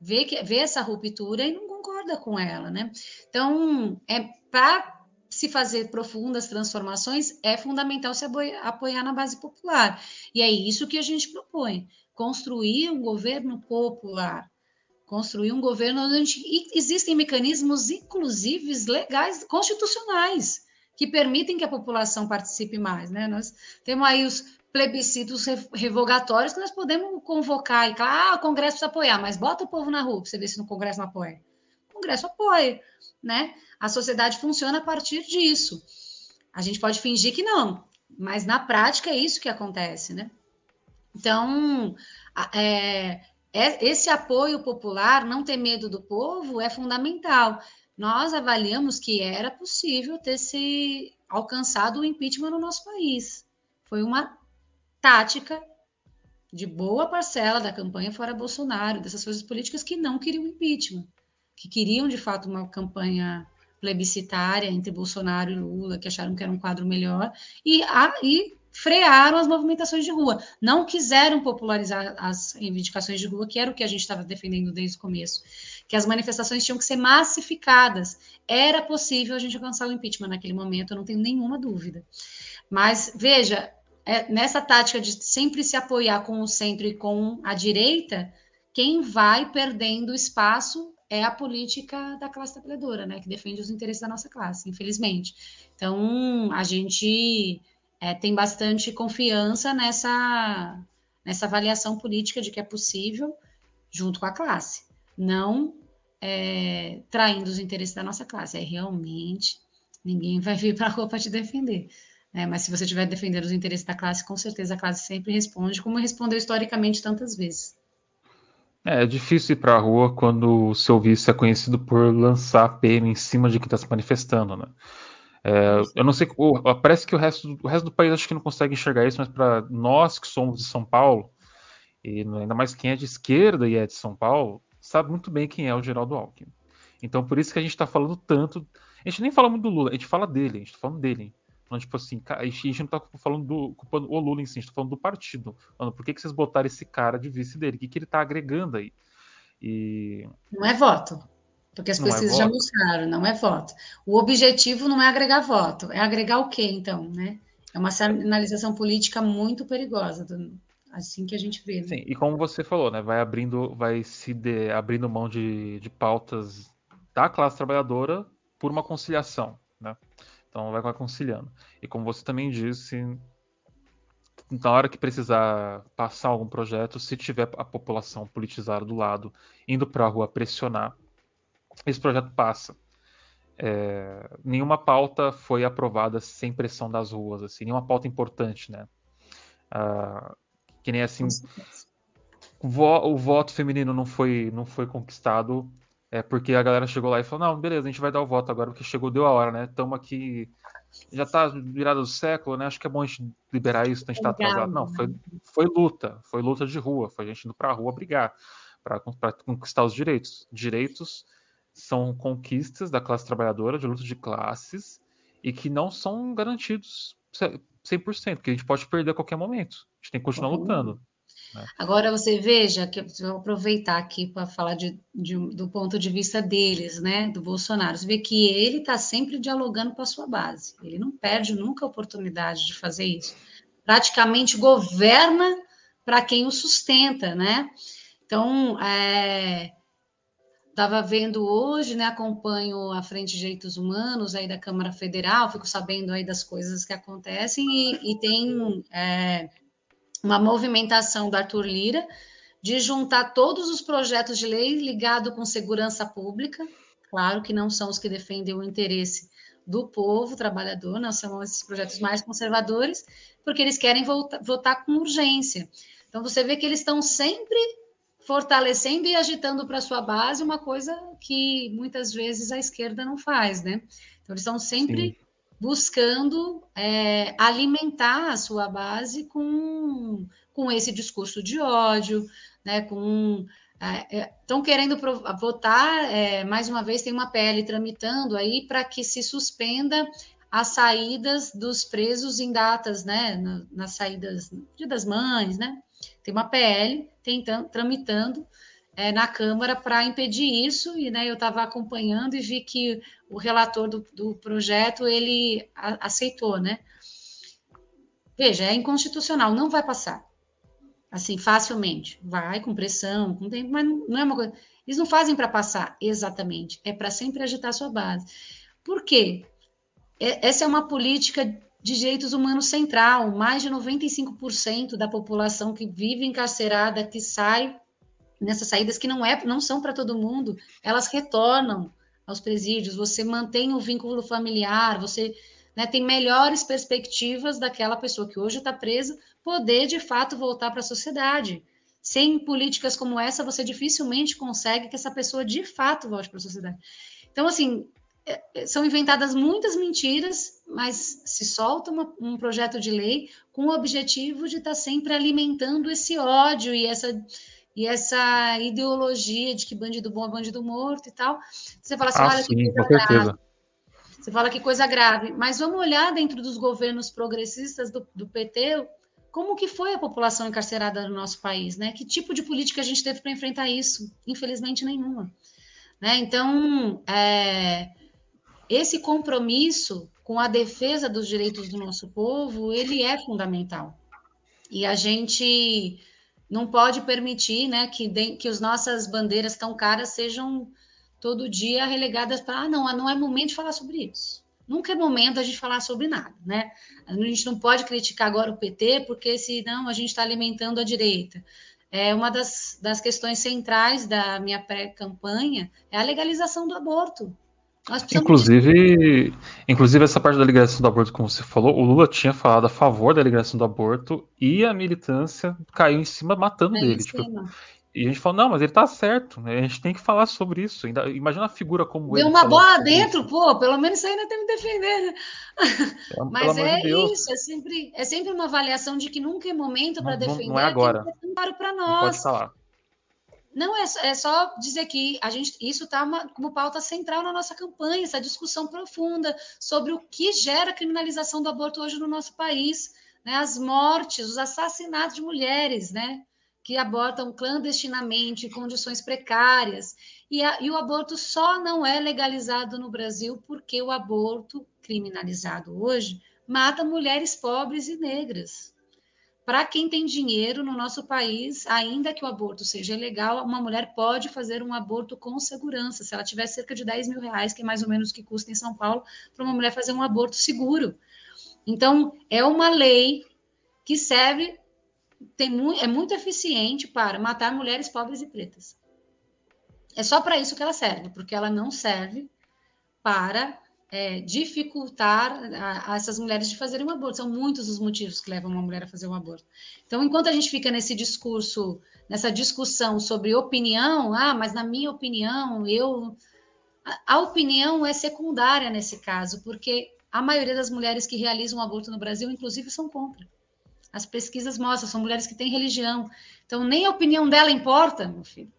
Speaker 3: Vê, que, vê essa ruptura e não concorda com ela, né? Então, é para se fazer profundas transformações, é fundamental se apoiar na base popular. E é isso que a gente propõe: construir um governo popular. Construir um governo onde existem mecanismos, inclusive legais, constitucionais, que permitem que a população participe mais. Né? Nós temos aí os plebiscitos revogatórios que nós podemos convocar e falar, ah, o Congresso precisa apoiar, mas bota o povo na rua para você ver se no Congresso não apoia. O Congresso apoia, né? A sociedade funciona a partir disso. A gente pode fingir que não, mas na prática é isso que acontece, né? Então, é, é, esse apoio popular, não ter medo do povo, é fundamental. Nós avaliamos que era possível ter se alcançado o impeachment no nosso país. Foi uma tática de boa parcela da campanha fora Bolsonaro, dessas forças políticas que não queriam impeachment, que queriam de fato uma campanha plebiscitária entre Bolsonaro e Lula, que acharam que era um quadro melhor, e, a, e frearam as movimentações de rua. Não quiseram popularizar as reivindicações de rua, que era o que a gente estava defendendo desde o começo. Que as manifestações tinham que ser massificadas. Era possível a gente alcançar o impeachment naquele momento, eu não tenho nenhuma dúvida. Mas, veja, é, nessa tática de sempre se apoiar com o centro e com a direita, quem vai perdendo espaço é a política da classe trabalhadora, né, que defende os interesses da nossa classe, infelizmente. Então, a gente é, tem bastante confiança nessa, nessa avaliação política de que é possível, junto com a classe, não é, traindo os interesses da nossa classe. É realmente ninguém vai vir para a rua para te defender. Né? Mas se você estiver defendendo os interesses da classe, com certeza a classe sempre responde, como respondeu historicamente tantas vezes.
Speaker 2: É, é difícil ir para a rua quando o seu vice é conhecido por lançar PM em cima de quem está se manifestando, né? É, eu não sei, parece que o resto, o resto do país acho que não consegue enxergar isso, mas para nós que somos de São Paulo, e ainda mais quem é de esquerda e é de São Paulo, sabe muito bem quem é o Geraldo Alckmin. Então por isso que a gente está falando tanto. A gente nem fala muito do Lula, a gente fala dele, a gente está falando dele. Falando, tipo assim, a gente não tá falando do culpando o Lula em si, a gente tá falando do partido. Falando, por que, que vocês botaram esse cara de vice dele? O que, que ele tá agregando aí? E...
Speaker 3: Não é voto. Porque as não é pesquisas é já mostraram, não é voto. O objetivo não é agregar voto, é agregar o quê, então, né? É uma sinalização política muito perigosa, do, assim que a gente vê. Né?
Speaker 2: Sim, e como você falou, né? Vai abrindo, vai se de, abrindo mão de, de pautas da classe trabalhadora por uma conciliação? Então vai conciliando. E como você também disse, na hora que precisar passar algum projeto, se tiver a população politizada do lado, indo para a rua pressionar, esse projeto passa. É, nenhuma pauta foi aprovada sem pressão das ruas, assim, nenhuma pauta importante, né? Ah, que nem assim, o, o voto feminino não foi, não foi conquistado é porque a galera chegou lá e falou: não, beleza, a gente vai dar o voto agora, porque chegou, deu a hora, né? Estamos aqui. Já tá virado do século, né? Acho que é bom a gente liberar isso, a gente tá atrasado. Não, foi, foi luta, foi luta de rua, foi a gente indo pra rua brigar para conquistar os direitos. Direitos são conquistas da classe trabalhadora, de luta de classes, e que não são garantidos 100%, porque a gente pode perder a qualquer momento. A gente tem que continuar lutando.
Speaker 3: Né? Agora você veja que eu vou aproveitar aqui para falar de, de, do ponto de vista deles, né, do Bolsonaro. Você vê que ele está sempre dialogando com a sua base. Ele não perde nunca a oportunidade de fazer isso. Praticamente governa para quem o sustenta, né? Então, é, Estava vendo hoje, né? Acompanho a Frente de Direitos Humanos aí da Câmara Federal, fico sabendo aí das coisas que acontecem e, e tem é, uma movimentação do Arthur Lira de juntar todos os projetos de lei ligados com segurança pública, claro que não são os que defendem o interesse do povo trabalhador, não são esses projetos mais conservadores, porque eles querem votar, com urgência. Então você vê que eles estão sempre fortalecendo e agitando para sua base uma coisa que muitas vezes a esquerda não faz, né? Então eles estão sempre Sim buscando é, alimentar a sua base com, com esse discurso de ódio, né, com estão é, é querendo votar é, mais uma vez tem uma PL tramitando aí para que se suspenda as saídas dos presos em datas, né, na, nas saídas Dia das Mães, né? Tem uma PL tentando, tramitando é, na Câmara para impedir isso, e né, eu estava acompanhando e vi que o relator do, do projeto ele a, aceitou, né? Veja, é inconstitucional, não vai passar assim facilmente. Vai com pressão, com tempo, mas não, não é uma coisa. Eles não fazem para passar exatamente, é para sempre agitar sua base. Por quê? É, essa é uma política de direitos humanos central. Mais de 95% da população que vive encarcerada, que sai nessas saídas que não é, não são para todo mundo, elas retornam aos presídios. Você mantém o vínculo familiar, você né, tem melhores perspectivas daquela pessoa que hoje está presa poder de fato voltar para a sociedade. Sem políticas como essa, você dificilmente consegue que essa pessoa de fato volte para a sociedade. Então, assim, é, é, são inventadas muitas mentiras, mas se solta uma, um projeto de lei com o objetivo de estar tá sempre alimentando esse ódio e essa e essa ideologia de que bandido bom é bandido morto e tal. Você fala assim, ah, olha sim, que coisa grave. Você fala que coisa grave. Mas vamos olhar dentro dos governos progressistas do, do PT, como que foi a população encarcerada no nosso país, né? Que tipo de política a gente teve para enfrentar isso? Infelizmente nenhuma. Né? Então, é, esse compromisso com a defesa dos direitos do nosso povo, ele é fundamental. E a gente não pode permitir né, que, de, que as nossas bandeiras tão caras sejam todo dia relegadas para, ah, não, não é momento de falar sobre isso. Nunca é momento a gente falar sobre nada, né? A gente não pode criticar agora o PT, porque senão a gente está alimentando a direita. É uma das, das questões centrais da minha pré-campanha é a legalização do aborto.
Speaker 2: Inclusive, inclusive, essa parte da legalização do aborto, como você falou, o Lula tinha falado a favor da legalização do aborto e a militância caiu em cima matando caiu dele. Tipo, e a gente falou, não, mas ele tá certo, né? a gente tem que falar sobre isso. Ainda, imagina uma figura como
Speaker 3: Deu ele. Deu uma bola dentro, isso. pô, pelo menos isso ainda tem que defender? É, mas é de isso, é sempre, é sempre uma avaliação de que nunca é momento para defender.
Speaker 2: Não é agora.
Speaker 3: Claro para nós. Não
Speaker 2: pode falar.
Speaker 3: Não, é, é só dizer que a gente, isso está como pauta central na nossa campanha, essa discussão profunda sobre o que gera a criminalização do aborto hoje no nosso país, né? as mortes, os assassinatos de mulheres, né? que abortam clandestinamente, em condições precárias. E, a, e, o aborto só não é legalizado no Brasil porque o aborto criminalizado hoje mata mulheres pobres e negras. Para quem tem dinheiro no nosso país, ainda que o aborto seja legal, uma mulher pode fazer um aborto com segurança. Se ela tiver cerca de 10 mil reais, que é mais ou menos o que custa em São Paulo, para uma mulher fazer um aborto seguro. Então, é uma lei que serve, tem, é muito eficiente para matar mulheres pobres e pretas. É só para isso que ela serve, porque ela não serve para é, dificultar a, a, essas mulheres de fazerem um aborto. São muitos os motivos que levam uma mulher a fazer um aborto. Então, enquanto a gente fica nesse discurso, nessa discussão sobre opinião, ah, mas na minha opinião, eu. A, a opinião é secundária nesse caso, porque a maioria das mulheres que realizam um aborto no Brasil, inclusive, são contra. As pesquisas mostram, são mulheres que têm religião. Então, nem a opinião dela importa, meu filho,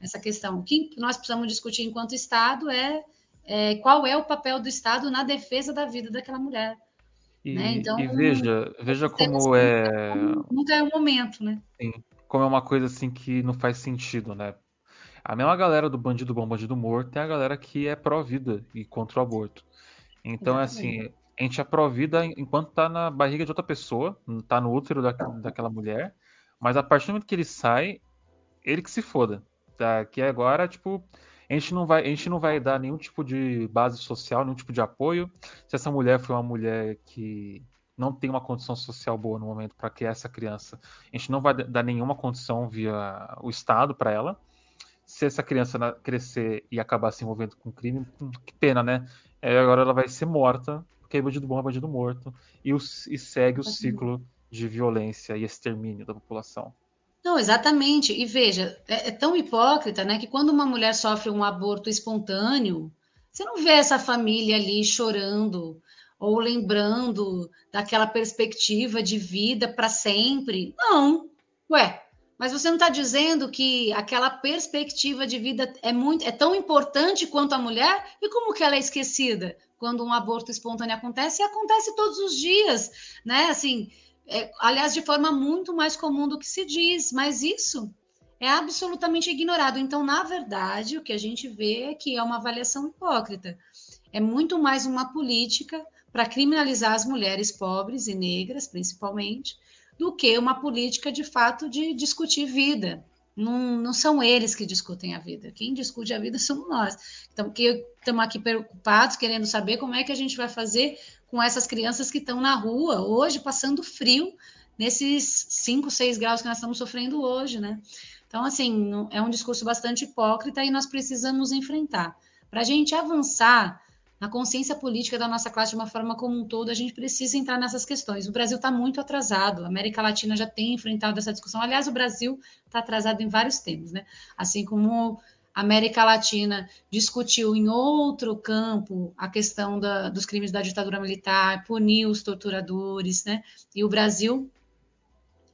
Speaker 3: essa questão. O que nós precisamos discutir enquanto Estado é é, qual é o papel do Estado na defesa da vida daquela mulher.
Speaker 2: E, né? então, e veja, veja como é.
Speaker 3: Nunca é o momento, né?
Speaker 2: Sim, como é uma coisa assim que não faz sentido, né? A mesma galera do bandido bom, bandido morto é a galera que é pró-vida e contra o aborto. Então é assim, a gente é pró-vida enquanto tá na barriga de outra pessoa, tá no útero da, daquela mulher, mas a partir do momento que ele sai, ele que se foda. Tá? Que agora, tipo, a gente não vai, a gente não vai dar nenhum tipo de base social, nenhum tipo de apoio. Se essa mulher foi uma mulher que não tem uma condição social boa no momento para criar essa criança, a gente não vai dar nenhuma condição via o Estado para ela. Se essa criança crescer e acabar se envolvendo com crime, hum, que pena, né? É, agora ela vai ser morta, porque é bandido bom é bandido morto, e, o, e segue o ciclo de violência e extermínio da população.
Speaker 3: Não, exatamente. E veja, é, é, tão hipócrita, né, que quando uma mulher sofre um aborto espontâneo, você não vê essa família ali chorando ou lembrando daquela perspectiva de vida para sempre. Não. Ué, mas você não está dizendo que aquela perspectiva de vida é muito, é tão importante quanto a mulher? E como que ela é esquecida quando um aborto espontâneo acontece? E acontece todos os dias, né? Assim, é, aliás, de forma muito mais comum do que se diz, mas isso é absolutamente ignorado. Então, na verdade, o que a gente vê é que é uma avaliação hipócrita. É muito mais uma política para criminalizar as mulheres pobres e negras, principalmente, do que uma política de fato de discutir vida. Não, não são eles que discutem a vida. Quem discute a vida somos nós. Então, que estamos aqui preocupados, querendo saber como é que a gente vai fazer com essas crianças que estão na rua hoje passando frio nesses 5, 6 graus que nós estamos sofrendo hoje, né? Então, assim, é um discurso bastante hipócrita e nós precisamos enfrentar. Para a gente avançar na consciência política da nossa classe de uma forma como um todo, a gente precisa entrar nessas questões. O Brasil está muito atrasado, a América Latina já tem enfrentado essa discussão. Aliás, o Brasil está atrasado em vários temas, né? Assim como América Latina discutiu em outro campo a questão da, dos crimes da ditadura militar, puniu os torturadores, né? E o Brasil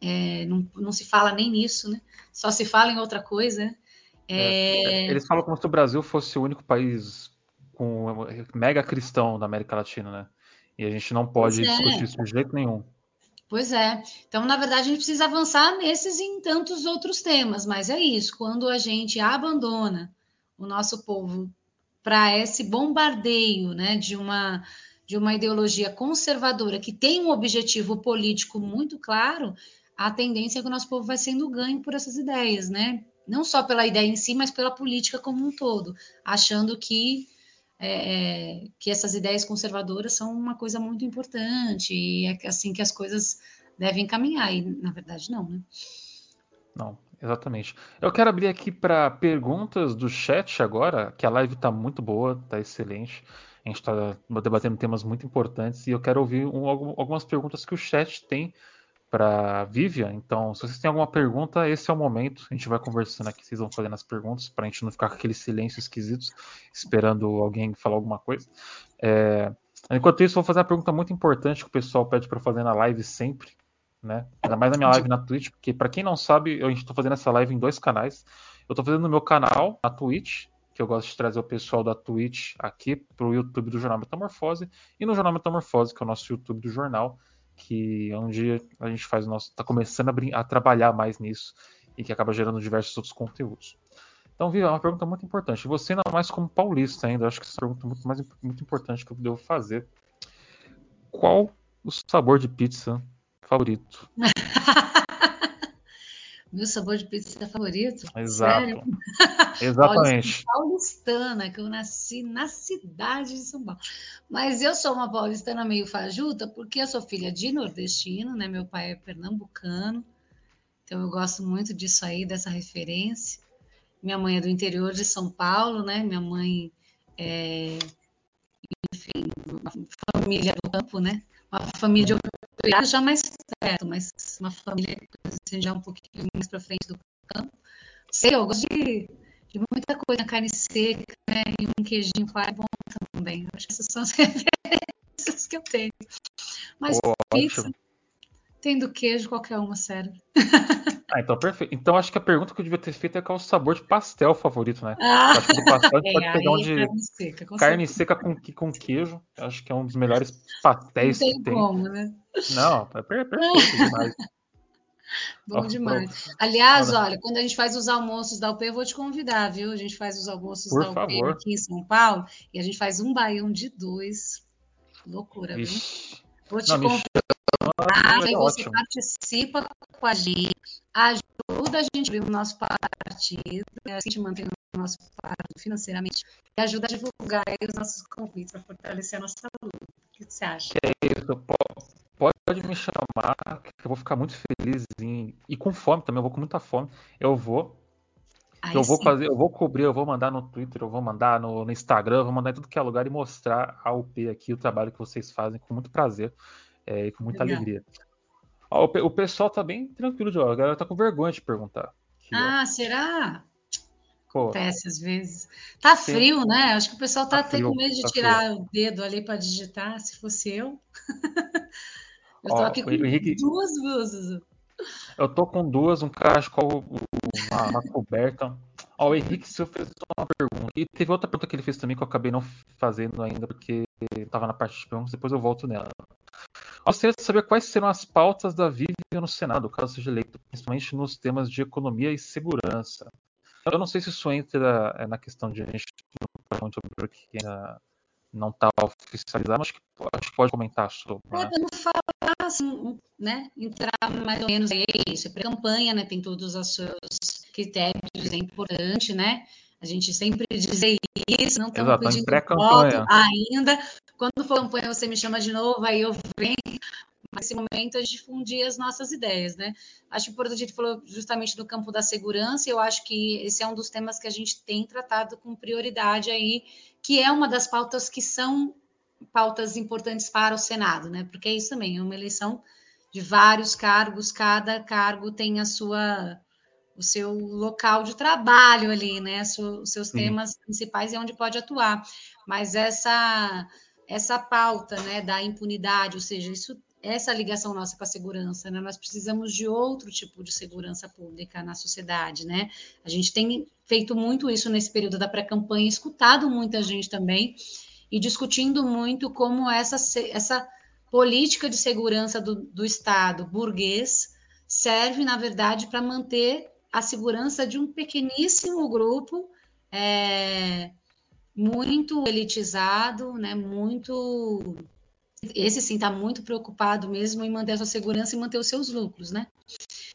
Speaker 3: é, não, não, se fala nem nisso, né? Só se fala em outra coisa. Né?
Speaker 2: É... É, eles falam como se o Brasil fosse o único país com mega cristão da América Latina, né? E a gente não pode é. discutir isso de jeito nenhum.
Speaker 3: Pois é. Então, na verdade, a gente precisa avançar nesses e em tantos outros temas, mas é isso. Quando a gente abandona o nosso povo para esse bombardeio né, de, uma, de uma ideologia conservadora que tem um objetivo político muito claro, a tendência é que o nosso povo vai sendo ganho por essas ideias, né? Não só pela ideia em si, mas pela política como um todo, achando que é, é, que essas ideias conservadoras são uma coisa muito importante e é assim que as coisas devem caminhar. E na verdade, não, né?
Speaker 2: Não, exatamente. Eu quero abrir aqui para perguntas do chat agora, que a live está muito boa, está excelente. A gente está debatendo temas muito importantes e eu quero ouvir um, algumas perguntas que o chat tem para Vivian. Então, se vocês têm alguma pergunta, esse é o momento. A gente vai conversando aqui, vocês vão fazendo as perguntas, para a gente não ficar com aquele silêncio esquisito, esperando alguém falar alguma coisa. É... Enquanto isso, vou fazer uma pergunta muito importante que o pessoal pede para fazer na live sempre, né? Ainda mais na minha live na Twitch, porque para quem não sabe, eu estou fazendo essa live em dois canais. Eu estou fazendo no meu canal, na Twitch, que eu gosto de trazer o pessoal da Twitch aqui para o YouTube do Jornal Metamorfose, e no Jornal Metamorfose, que é o nosso YouTube do jornal, que é onde a gente faz o nosso. está começando a, a, trabalhar mais nisso e que acaba gerando diversos outros conteúdos. Então, Viva, é uma pergunta muito importante. Você ainda mais como paulista ainda, acho que essa pergunta é muito mais muito importante que eu devo fazer. Qual o sabor de pizza favorito?
Speaker 3: Meu sabor de pizza favorito?
Speaker 2: Exato. Sério? Exatamente.
Speaker 3: paulistana, que eu nasci na cidade de São Paulo. Mas eu sou uma paulistana meio fajuta, porque eu sou filha de nordestino, né? Meu pai é pernambucano. Então eu gosto muito disso aí, dessa referência. Minha mãe é do interior de São Paulo, né? Minha mãe é, enfim, uma família do campo, né? Uma família de operários já mais perto, mas uma família assim, já um pouquinho mais para frente do campo. Sei, eu gosto de, de muita coisa, carne seca, né? E um queijinho claro é bom também. Acho que essas são as referências que eu tenho. Mas oh, pizza, ótimo. tendo queijo, qualquer uma serve.
Speaker 2: Ah, então perfeito. Então acho que a pergunta que eu devia ter feito é qual o sabor de pastel favorito, né? Ah, acho que do pastel a gente é, pode pegar um de carne seca, com, carne seca com, com queijo. Acho que é um dos melhores pastéis
Speaker 3: Não tem
Speaker 2: que tem.
Speaker 3: Como, né?
Speaker 2: Não, é perfeito demais.
Speaker 3: Bom demais. Aliás, olha, quando a gente faz os almoços da UP, eu vou te convidar, viu? A gente faz os almoços
Speaker 2: Por
Speaker 3: da UP
Speaker 2: favor.
Speaker 3: aqui em São Paulo e a gente faz um baião de dois. Loucura, viu? Vou te Não, convidar. Aí você ótimo. participa com a gente, ajuda a gente a abrir o nosso partido, né? a gente mantém o nosso partido financeiramente e ajuda a divulgar os nossos convites para fortalecer a nossa luta. O que você acha?
Speaker 2: Que é isso, pode me chamar, que eu vou ficar muito feliz em... e com fome também, eu vou com muita fome. Eu vou. eu vou sim. fazer, eu vou cobrir, eu vou mandar no Twitter, eu vou mandar no, no, Instagram, eu vou mandar em tudo que é lugar e mostrar a UP aqui, o trabalho que vocês fazem com muito prazer é, e com muita Legal. alegria. Ó, o, o, pessoal tá bem tranquilo, de, ó, a galera tá com vergonha de perguntar.
Speaker 3: Ah, ó. será? Acontece às vezes. Tá sim. frio, né? Acho que o pessoal tá, tá até com medo de tá tirar frio. o dedo ali para digitar, se fosse eu. Eu tô aqui com Henrique... duas blusas.
Speaker 2: Eu tô com duas, um cachecol, uma, uma coberta. Ó, o Henrique se fez uma pergunta. E teve outra pergunta que ele fez também que eu acabei não fazendo ainda, porque estava na parte de perguntas, depois eu volto nela. Gostaria de saber quais serão as pautas da Vivian no Senado, caso seja eleito, principalmente nos temas de economia e segurança. Eu não sei se isso entra é, na questão de a gente não sobre o que ainda não está oficializado, mas acho que, pode comentar sobre.
Speaker 3: Né? Podemos falar, assim, né? Entrar mais ou menos aí, isso é pré-campanha, né? Tem todos os seus critérios, é importante, né? A gente sempre dizer isso, não estamos pedindo voto ainda. Quando for campanha, você me chama de novo, aí eu venho. Nesse momento a gente difundir as nossas ideias, né? Acho importante, a gente falou justamente do campo da segurança, eu acho que esse é um dos temas que a gente tem tratado com prioridade aí que é uma das pautas que são pautas importantes para o Senado, né? Porque é isso também, é uma eleição de vários cargos, cada cargo tem a sua o seu local de trabalho ali, né? Os seus Sim. temas principais e onde pode atuar. Mas essa essa pauta, né, da impunidade, ou seja, isso essa ligação nossa com a segurança, né? Nós precisamos de outro tipo de segurança pública na sociedade, né? A gente tem feito muito isso nesse período da pré-campanha, escutado muita gente também e discutindo muito como essa, essa política de segurança do, do Estado burguês serve, na verdade, para manter a segurança de um pequeníssimo grupo é, muito elitizado, né, muito esse sim está muito preocupado mesmo em manter a sua segurança e manter os seus lucros, né?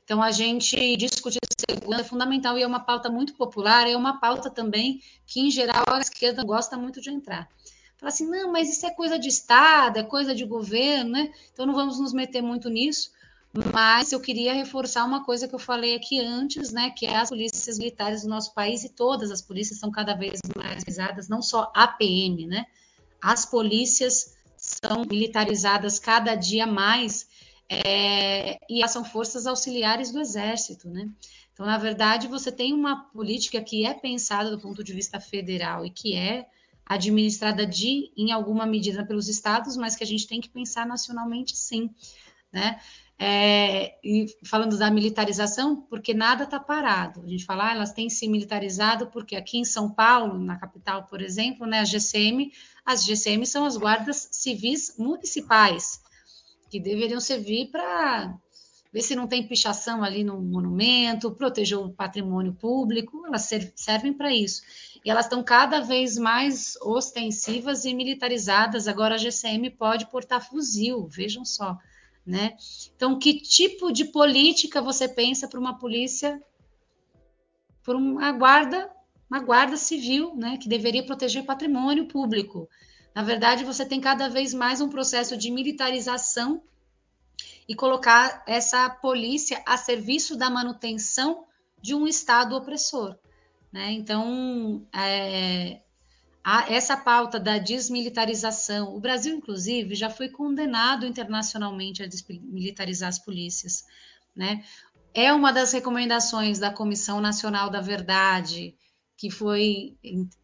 Speaker 3: Então a gente discutir segurança é fundamental e é uma pauta muito popular, é uma pauta também que em geral a esquerda gosta muito de entrar. Fala assim, não, mas isso é coisa de Estado, é coisa de governo, né? Então não vamos nos meter muito nisso. Mas eu queria reforçar uma coisa que eu falei aqui antes, né? Que é as polícias militares do nosso país e todas as polícias são cada vez mais visadas, não só a PM, né? As polícias são militarizadas cada dia mais é, e são forças auxiliares do exército, né? Então, na verdade, você tem uma política que é pensada do ponto de vista federal e que é administrada de, em alguma medida pelos estados, mas que a gente tem que pensar nacionalmente, sim, né? É, e falando da militarização, porque nada está parado. A gente fala, ah, elas têm se militarizado, porque aqui em São Paulo, na capital, por exemplo, né, a GCM, as GCM são as guardas civis municipais, que deveriam servir para ver se não tem pichação ali no monumento, proteger o patrimônio público, elas servem para isso. E elas estão cada vez mais ostensivas e militarizadas. Agora a GCM pode portar fuzil, vejam só. Né? Então, que tipo de política você pensa para uma polícia, por uma guarda, uma guarda civil, né, que deveria proteger patrimônio público? Na verdade, você tem cada vez mais um processo de militarização e colocar essa polícia a serviço da manutenção de um Estado opressor. Né? Então, é, essa pauta da desmilitarização, o Brasil, inclusive, já foi condenado internacionalmente a desmilitarizar as polícias. Né? É uma das recomendações da Comissão Nacional da Verdade, que foi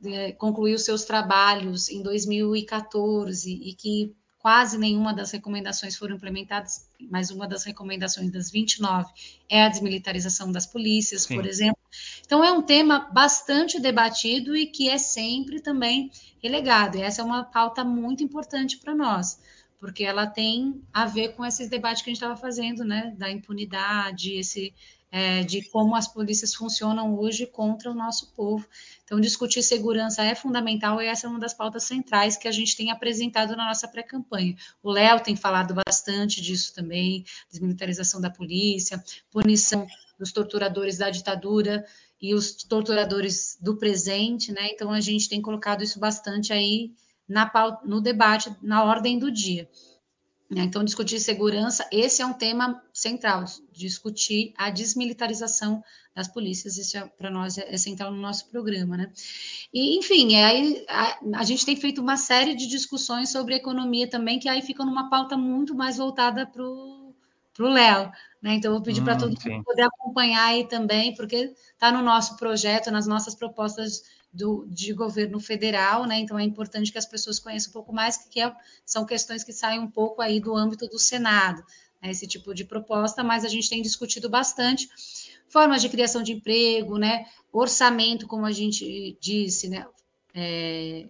Speaker 3: é, concluiu seus trabalhos em 2014 e que quase nenhuma das recomendações foram implementadas, mas uma das recomendações das 29 é a desmilitarização das polícias, Sim. por exemplo. Então, é um tema bastante debatido e que é sempre também relegado. E essa é uma pauta muito importante para nós, porque ela tem a ver com esses debates que a gente estava fazendo, né, da impunidade, esse é, de como as polícias funcionam hoje contra o nosso povo. Então, discutir segurança é fundamental e essa é uma das pautas centrais que a gente tem apresentado na nossa pré-campanha. O Léo tem falado bastante disso também, desmilitarização da polícia, punição dos torturadores da ditadura e os torturadores do presente, né? Então, a gente tem colocado isso bastante aí na, no debate, na ordem do dia. Né? Então, discutir segurança, esse é um tema central, discutir a desmilitarização das polícias, isso é, para nós é, é, central no nosso programa, né? E, enfim, é aí a, a, gente tem feito uma série de discussões sobre economia também, que aí ficam numa pauta muito mais voltada para o Léo, né? Então, eu vou pedir hum, para todo mundo poder acompanhar aí também, porque está no nosso projeto, nas nossas propostas do, de governo federal, né? Então é importante que as pessoas conheçam um pouco mais, que é, são questões que saem um pouco aí do âmbito do Senado, né? esse tipo de proposta, mas a gente tem discutido bastante formas de criação de emprego, né? Orçamento, como a gente disse, né? É,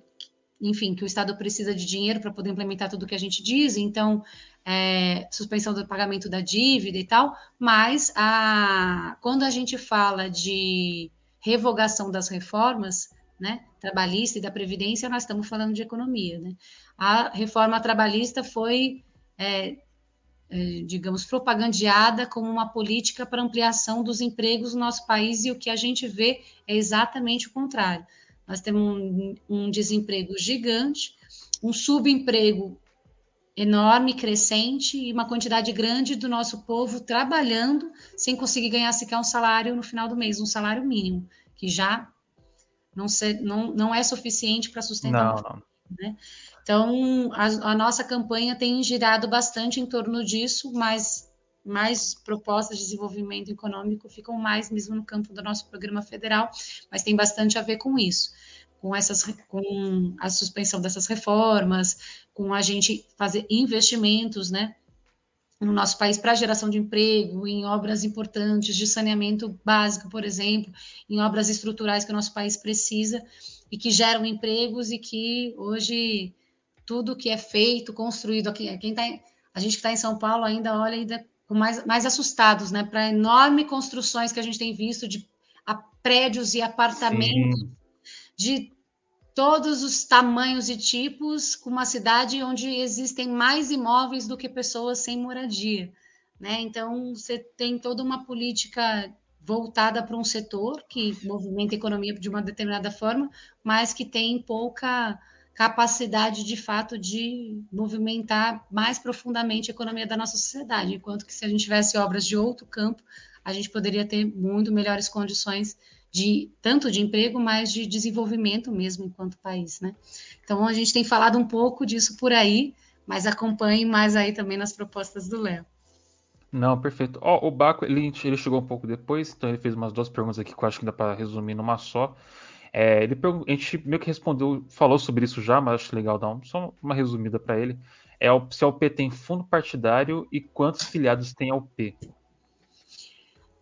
Speaker 3: enfim, que o Estado precisa de dinheiro para poder implementar tudo o que a gente diz, então é, suspensão do pagamento da dívida e tal, mas a, quando a gente fala de revogação das reformas, né, trabalhista e da Previdência, nós estamos falando de economia. Né? A reforma trabalhista foi, é, é, digamos, propagandeada como uma política para ampliação dos empregos no nosso país e o que a gente vê é exatamente o contrário. Nós temos um, um desemprego gigante, um subemprego enorme, crescente e uma quantidade grande do nosso povo trabalhando sem conseguir ganhar sequer um salário no final do mês, um salário mínimo, que já não, ser, não, não é suficiente para sustentar
Speaker 2: não, não.
Speaker 3: Né? Então, a, a, nossa campanha tem girado bastante em torno disso, mas mais propostas de desenvolvimento econômico ficam mais mesmo no campo do nosso programa federal, mas tem bastante a ver com isso com essas com a suspensão dessas reformas, com a gente fazer investimentos, né, no nosso país para geração de emprego, em obras importantes de saneamento básico, por exemplo, em obras estruturais que o nosso país precisa e que geram empregos e que hoje tudo que é feito, construído aqui, quem tá, a gente que está em São Paulo ainda olha ainda com mais, mais assustados, né, para enormes construções que a gente tem visto de prédios e apartamentos Sim. de todos os tamanhos e tipos, com uma cidade onde existem mais imóveis do que pessoas sem moradia. Né? Então, você tem toda uma política voltada para um setor que movimenta a economia de uma determinada forma, mas que tem pouca capacidade de fato de movimentar mais profundamente a economia da nossa sociedade, enquanto que se a gente tivesse obras de outro campo, a gente poderia ter muito melhores condições de tanto de emprego, mas de desenvolvimento mesmo enquanto país, né? Então a gente tem falado um pouco disso por aí, mas acompanhe mais aí também nas propostas do Léo.
Speaker 2: Não, perfeito. Oh, o Baco, ele, ele chegou um pouco depois, então ele fez umas duas perguntas aqui que eu acho que dá para resumir numa só. É, ele a gente meio que respondeu, falou sobre isso já, mas acho legal dar um, só uma resumida para ele. é se a UP tem fundo partidário e quantos filiados tem a UP.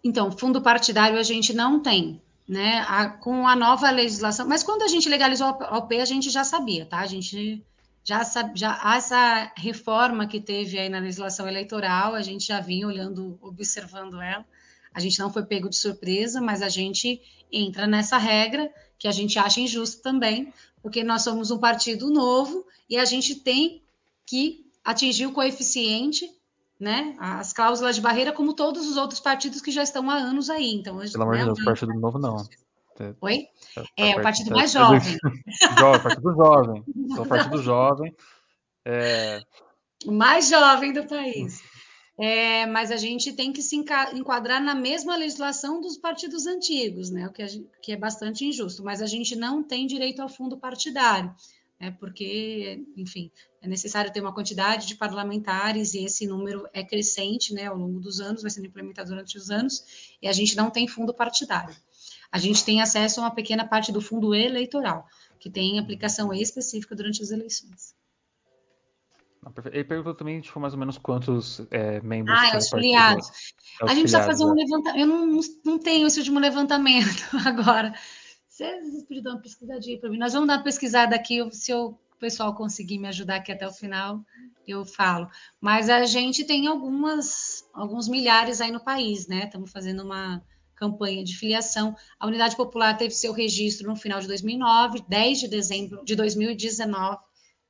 Speaker 3: Então, fundo partidário a gente não tem, né? A, com a nova legislação, mas quando a gente legalizou a UP, a gente já sabia, tá? A gente já, já essa reforma que teve aí na legislação eleitoral, a gente já vinha olhando, observando ela. A gente não foi pego de surpresa, mas a gente entra nessa regra que a gente acha injusto também, porque nós somos um partido novo e a gente tem que atingir o coeficiente, né, as cláusulas de barreira, como todos os outros partidos que já estão há anos aí. Então,
Speaker 2: Pelo amor de né, Deus, partido novo não.
Speaker 3: Oi? É, é o partido mais jovem.
Speaker 2: jovem partido jovem. Sou partido jovem. É...
Speaker 3: O mais jovem do país. É, mas a gente tem que se enquadrar na mesma legislação dos partidos antigos, né? O que, gente, que, é bastante injusto. Mas a gente não tem direito ao fundo partidário, né? Porque, enfim, é necessário ter uma quantidade de parlamentares e esse número é crescente, né? Ao longo dos anos, vai sendo implementado durante os anos, e a gente não tem fundo partidário a gente tem acesso a uma pequena parte do fundo eleitoral, que tem aplicação específica durante as eleições.
Speaker 2: Ele perguntou também, tipo, mais ou menos quantos é, membros
Speaker 3: ah, é os filiados. É a gente precisa fazer um é. levantamento. Eu não, não tenho esse último levantamento agora. Vocês dar uma pesquisadinha para mim. Nós vamos dar uma pesquisada aqui, se o pessoal conseguir me ajudar aqui até o final, eu falo. Mas a gente tem algumas, alguns milhares aí no país, né? Estamos fazendo uma, campanha de filiação. A Unidade Popular teve seu registro no final de 2009, 10 de dezembro de 2019,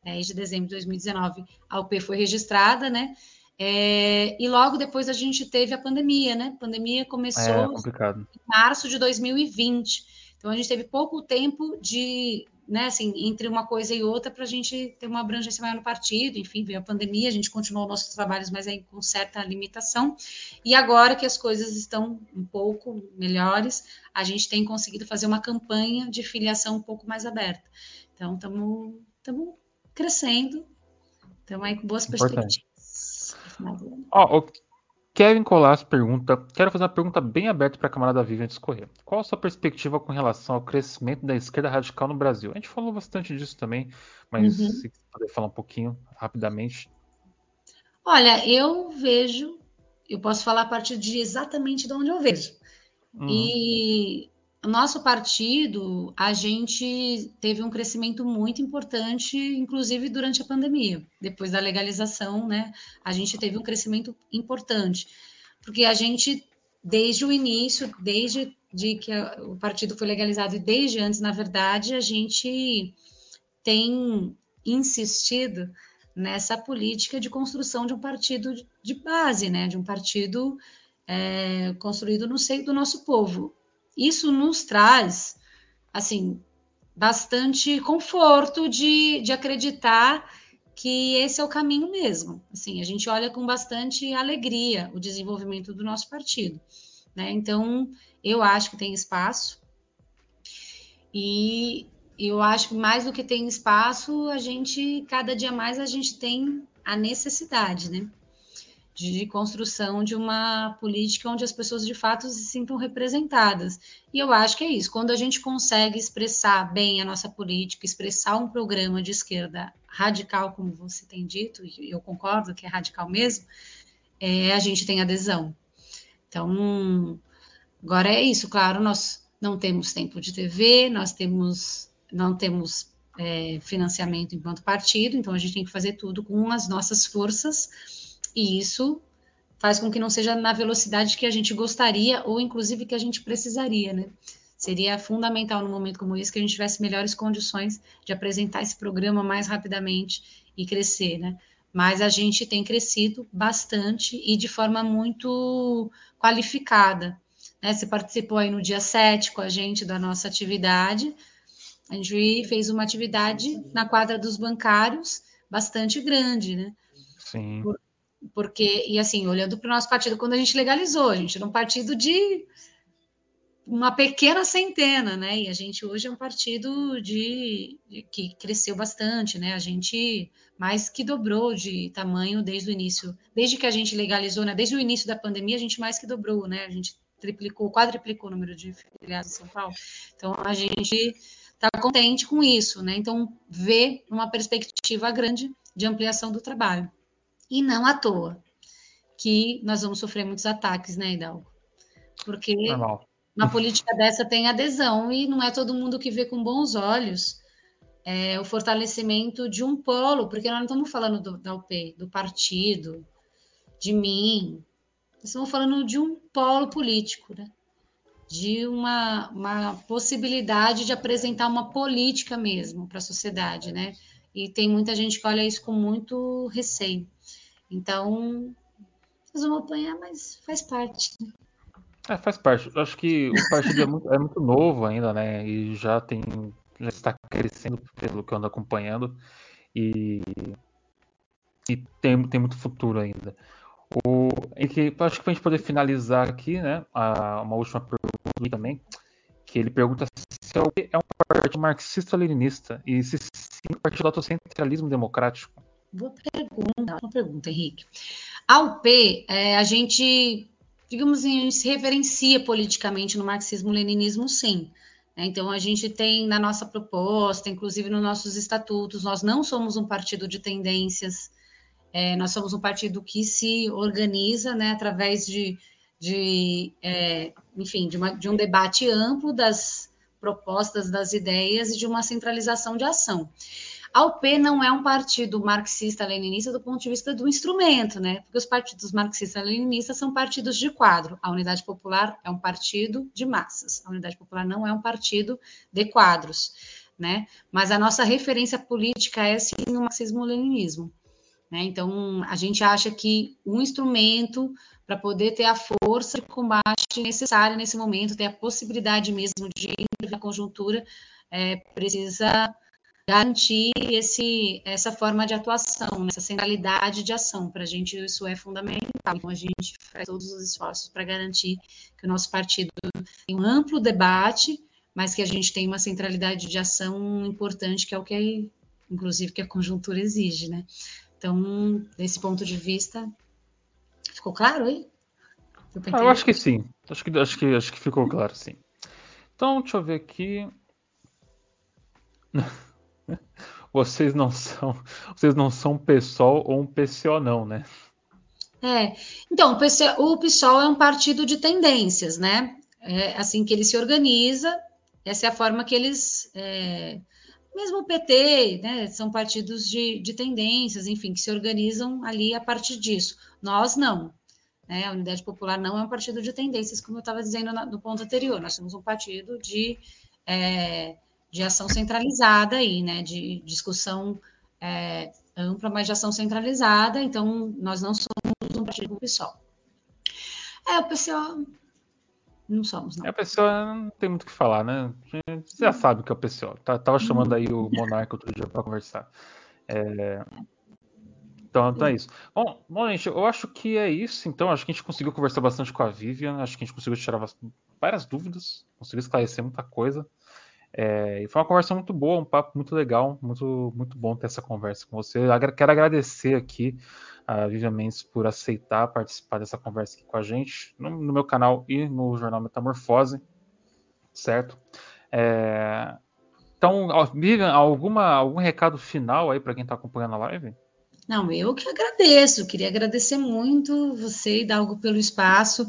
Speaker 3: 10 de dezembro de 2019, a UP foi registrada, né? É, e logo depois a gente teve a pandemia, né? A pandemia começou
Speaker 2: é,
Speaker 3: em março de 2020. Então a gente teve pouco tempo de né, assim, entre uma coisa e outra para a gente ter uma abrangência maior no partido, enfim, veio a pandemia, a gente continuou nossos trabalhos, mas aí com certa limitação, e agora que as coisas estão um pouco melhores, a gente tem conseguido fazer uma campanha de filiação um pouco mais aberta. Então, estamos crescendo, estamos aí com boas Importante. perspectivas.
Speaker 2: Ó, oh, Kevin Colas pergunta: Quero fazer uma pergunta bem aberta para a camarada Vivian discorrer. Qual a sua perspectiva com relação ao crescimento da esquerda radical no Brasil? A gente falou bastante disso também, mas uhum. se puder falar um pouquinho rapidamente.
Speaker 3: Olha, eu vejo, eu posso falar a partir de exatamente de onde eu vejo. Uhum. E nosso partido, a gente teve um crescimento muito importante, inclusive durante a pandemia. Depois da legalização, né? A gente teve um crescimento importante, porque a gente, desde o início, desde de que o partido foi legalizado e desde antes, na verdade, a gente tem insistido nessa política de construção de um partido de base, né? De um partido é, construído no seio do nosso povo isso nos traz, assim, bastante conforto de, de acreditar que esse é o caminho mesmo. Assim, a gente olha com bastante alegria o desenvolvimento do nosso partido. Né? Então, eu acho que tem espaço. E eu acho que mais do que tem espaço, a gente, cada dia mais, a gente tem a necessidade, né? De construção de uma política onde as pessoas de fato se sintam representadas. E eu acho que é isso. Quando a gente consegue expressar bem a nossa política, expressar um programa de esquerda radical, como você tem dito, e eu concordo que é radical mesmo, é, a gente tem adesão. Então, agora é isso. Claro, nós não temos tempo de TV, nós temos, não temos é, financiamento enquanto partido, então a gente tem que fazer tudo com as nossas forças e isso faz com que não seja na velocidade que a gente gostaria ou inclusive que a gente precisaria, né? Seria fundamental num momento como esse que a gente tivesse melhores condições de apresentar esse programa mais rapidamente e crescer, né? Mas a gente tem crescido bastante e de forma muito qualificada. Né? Você participou aí no dia 7 com a gente da nossa atividade. A gente fez uma atividade na quadra dos bancários bastante grande, né?
Speaker 2: Sim.
Speaker 3: Por, porque, e assim, olhando para o nosso partido, quando a gente legalizou, a gente era um partido de uma pequena centena, né? E a gente hoje é um partido de, de, que cresceu bastante, né? A gente mais que dobrou de tamanho desde o início, desde que a gente legalizou, né? Desde o início da pandemia, a gente mais que dobrou, né? A gente triplicou, quadriplicou o número de filiados em São Paulo. Então a gente está contente com isso, né? Então ver uma perspectiva grande de ampliação do trabalho. E não à toa que nós vamos sofrer muitos ataques, né, Hidalgo? Porque Normal. uma política dessa tem adesão e não é todo mundo que vê com bons olhos é, o fortalecimento de um polo, porque nós não estamos falando do, da UP, do partido, de mim, nós estamos falando de um polo político, né? de uma, uma possibilidade de apresentar uma política mesmo para a sociedade, né? E tem muita gente que olha isso com muito receio. Então, nós vamos apanhar, mas faz parte.
Speaker 2: É, faz parte. Eu acho que o partido é muito, é muito novo ainda, né? E já tem. Já está crescendo pelo que eu ando acompanhando. E, e tem, tem muito futuro ainda. O, e que, acho que para a gente poder finalizar aqui, né? A, uma última pergunta também. Que ele pergunta se é um partido marxista-leninista e se sim, partido do autocentralismo democrático.
Speaker 3: Boa pergunta, uma pergunta, Henrique. A UP, é, a gente, digamos assim, se referencia politicamente no marxismo-leninismo, sim. Né? Então, a gente tem na nossa proposta, inclusive nos nossos estatutos, nós não somos um partido de tendências, é, nós somos um partido que se organiza né, através de, de é, enfim, de, uma, de um debate amplo das propostas, das ideias e de uma centralização de ação. A UP não é um partido marxista-leninista do ponto de vista do instrumento, né? Porque os partidos marxistas-leninistas são partidos de quadro. A Unidade Popular é um partido de massas. A Unidade Popular não é um partido de quadros, né? Mas a nossa referência política é sim o marxismo-leninismo. Né? Então, a gente acha que um instrumento para poder ter a força de combate necessária nesse momento, ter a possibilidade mesmo de intervir a conjuntura, é, precisa garantir esse, essa forma de atuação, né, essa centralidade de ação. Para a gente isso é fundamental. Então a gente faz todos os esforços para garantir que o nosso partido tem um amplo debate, mas que a gente tem uma centralidade de ação importante, que é o que, inclusive, que a conjuntura exige, né? Então, desse ponto de vista, ficou claro aí?
Speaker 2: Ah, eu acho que sim. Acho que, acho, que, acho que ficou claro, sim. Então, deixa eu ver aqui. vocês não são, vocês não são um PSOL ou um PCO não, né?
Speaker 3: É, então o, PC, o PSOL é um partido de tendências, né? É assim que ele se organiza, essa é a forma que eles, é, mesmo o PT, né? São partidos de, de tendências, enfim, que se organizam ali a partir disso. Nós não. Né? A Unidade Popular não é um partido de tendências, como eu estava dizendo no ponto anterior. Nós somos um partido de é, de ação centralizada aí, né? De discussão é, ampla, mas de ação centralizada. Então, nós não somos um partido do PSOL. É, o PSOL não somos, não.
Speaker 2: É, o PSOL não tem muito o que falar, né? Você já sabe que é o PSOL. Tá, tava chamando aí o Monarca outro dia para conversar. É... Então, então é isso. Bom, bom, gente, eu acho que é isso. Então, acho que a gente conseguiu conversar bastante com a Vivian. Acho que a gente conseguiu tirar várias dúvidas, conseguiu esclarecer muita coisa. É, e foi uma conversa muito boa, um papo muito legal, muito, muito bom ter essa conversa com você. Eu quero agradecer aqui a Vivian Mendes por aceitar participar dessa conversa aqui com a gente, no, no meu canal e no Jornal Metamorfose, certo? É, então, Vivian, alguma, algum recado final aí para quem está acompanhando a live?
Speaker 3: Não, eu que agradeço, queria agradecer muito você e dar algo pelo espaço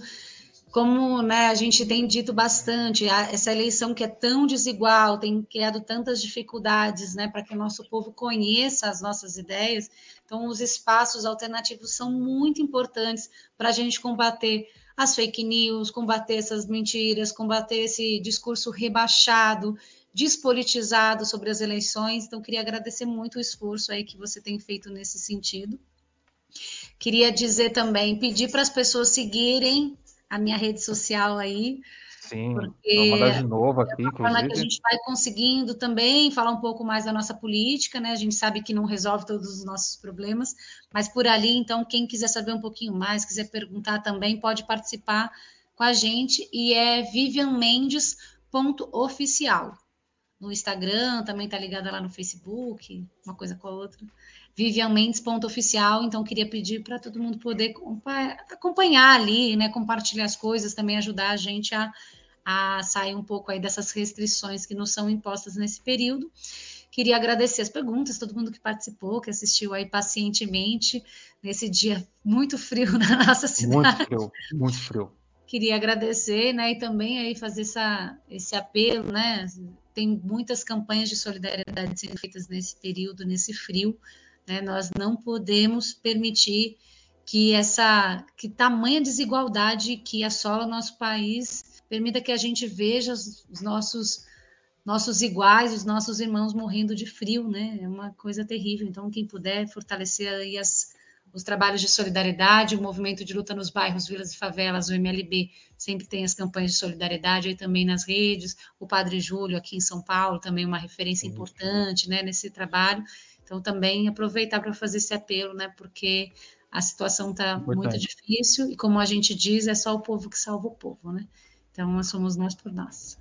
Speaker 3: como né, a gente tem dito bastante, essa eleição que é tão desigual, tem criado tantas dificuldades né, para que o nosso povo conheça as nossas ideias, então os espaços alternativos são muito importantes para a gente combater as fake news, combater essas mentiras, combater esse discurso rebaixado, despolitizado sobre as eleições. Então, queria agradecer muito o esforço aí que você tem feito nesse sentido. Queria dizer também, pedir para as pessoas seguirem a minha rede social aí.
Speaker 2: Sim, vou mandar de novo aqui, é inclusive.
Speaker 3: que a gente vai conseguindo também falar um pouco mais da nossa política, né? A gente sabe que não resolve todos os nossos problemas, mas por ali, então, quem quiser saber um pouquinho mais, quiser perguntar também, pode participar com a gente e é vivianmendes.oficial. No Instagram, também tá ligada lá no Facebook, uma coisa com a outra. Vivian Mendes, ponto oficial. Então, queria pedir para todo mundo poder acompanhar ali, né? Compartilhar as coisas, também ajudar a gente a, a sair um pouco aí dessas restrições que nos são impostas nesse período. queria agradecer as perguntas, todo mundo que participou, que assistiu aí pacientemente nesse dia muito frio na nossa cidade.
Speaker 2: Muito frio, muito frio.
Speaker 3: Queria agradecer, né, e também aí fazer essa, esse apelo, né, tem muitas campanhas de solidariedade sendo feitas nesse período, nesse frio, né, nós não podemos permitir que essa, que tamanha desigualdade que assola o nosso país permita que a gente veja os, os nossos nossos iguais, os nossos irmãos morrendo de frio, né? É uma coisa terrível. Então, quem puder fortalecer aí as, os trabalhos de solidariedade, o movimento de luta nos bairros, vilas e favelas, o MLB sempre tem as campanhas de solidariedade aí também nas redes. O Padre Júlio aqui em São Paulo também uma referência importante, né, nesse trabalho. Então também aproveitar para fazer esse apelo, né, porque a situação está muito difícil e como a gente diz, é só o povo que salva o povo, né? Então somos nós por nós.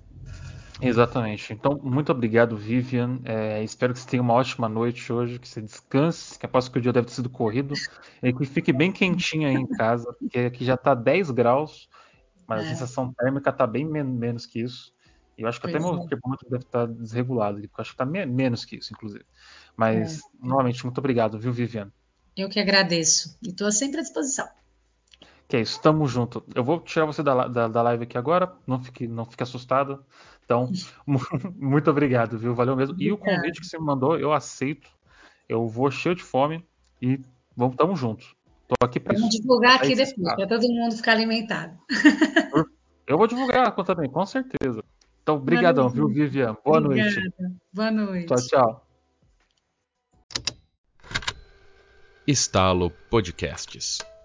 Speaker 2: Exatamente. Então, muito obrigado, Vivian. É, espero que você tenha uma ótima noite hoje, que você descanse, que aposto que o dia deve ter sido corrido, e que fique bem quentinho aí em casa, porque aqui já está 10 graus, mas é. a sensação térmica está bem men menos que isso. E eu acho que pois até é. meu termômetro deve estar tá desregulado, porque eu acho que está me menos que isso, inclusive. Mas, é. novamente, muito obrigado, viu, Vivian?
Speaker 3: Eu que agradeço. E estou sempre à disposição.
Speaker 2: Que é isso, tamo junto. Eu vou tirar você da, da, da live aqui agora, não fique, não fique assustada. Então, muito obrigado, viu? Valeu mesmo. E o convite que você me mandou, eu aceito. Eu vou cheio de fome e vamos, tamo juntos. Tô aqui
Speaker 3: para Vamos divulgar aqui depois, para todo mundo ficar alimentado.
Speaker 2: Eu vou divulgar também, com certeza. Então, brigadão, viu, Vivian? Boa Obrigada. noite.
Speaker 3: Boa noite.
Speaker 2: Tchau, tchau.
Speaker 1: Estalo Podcasts.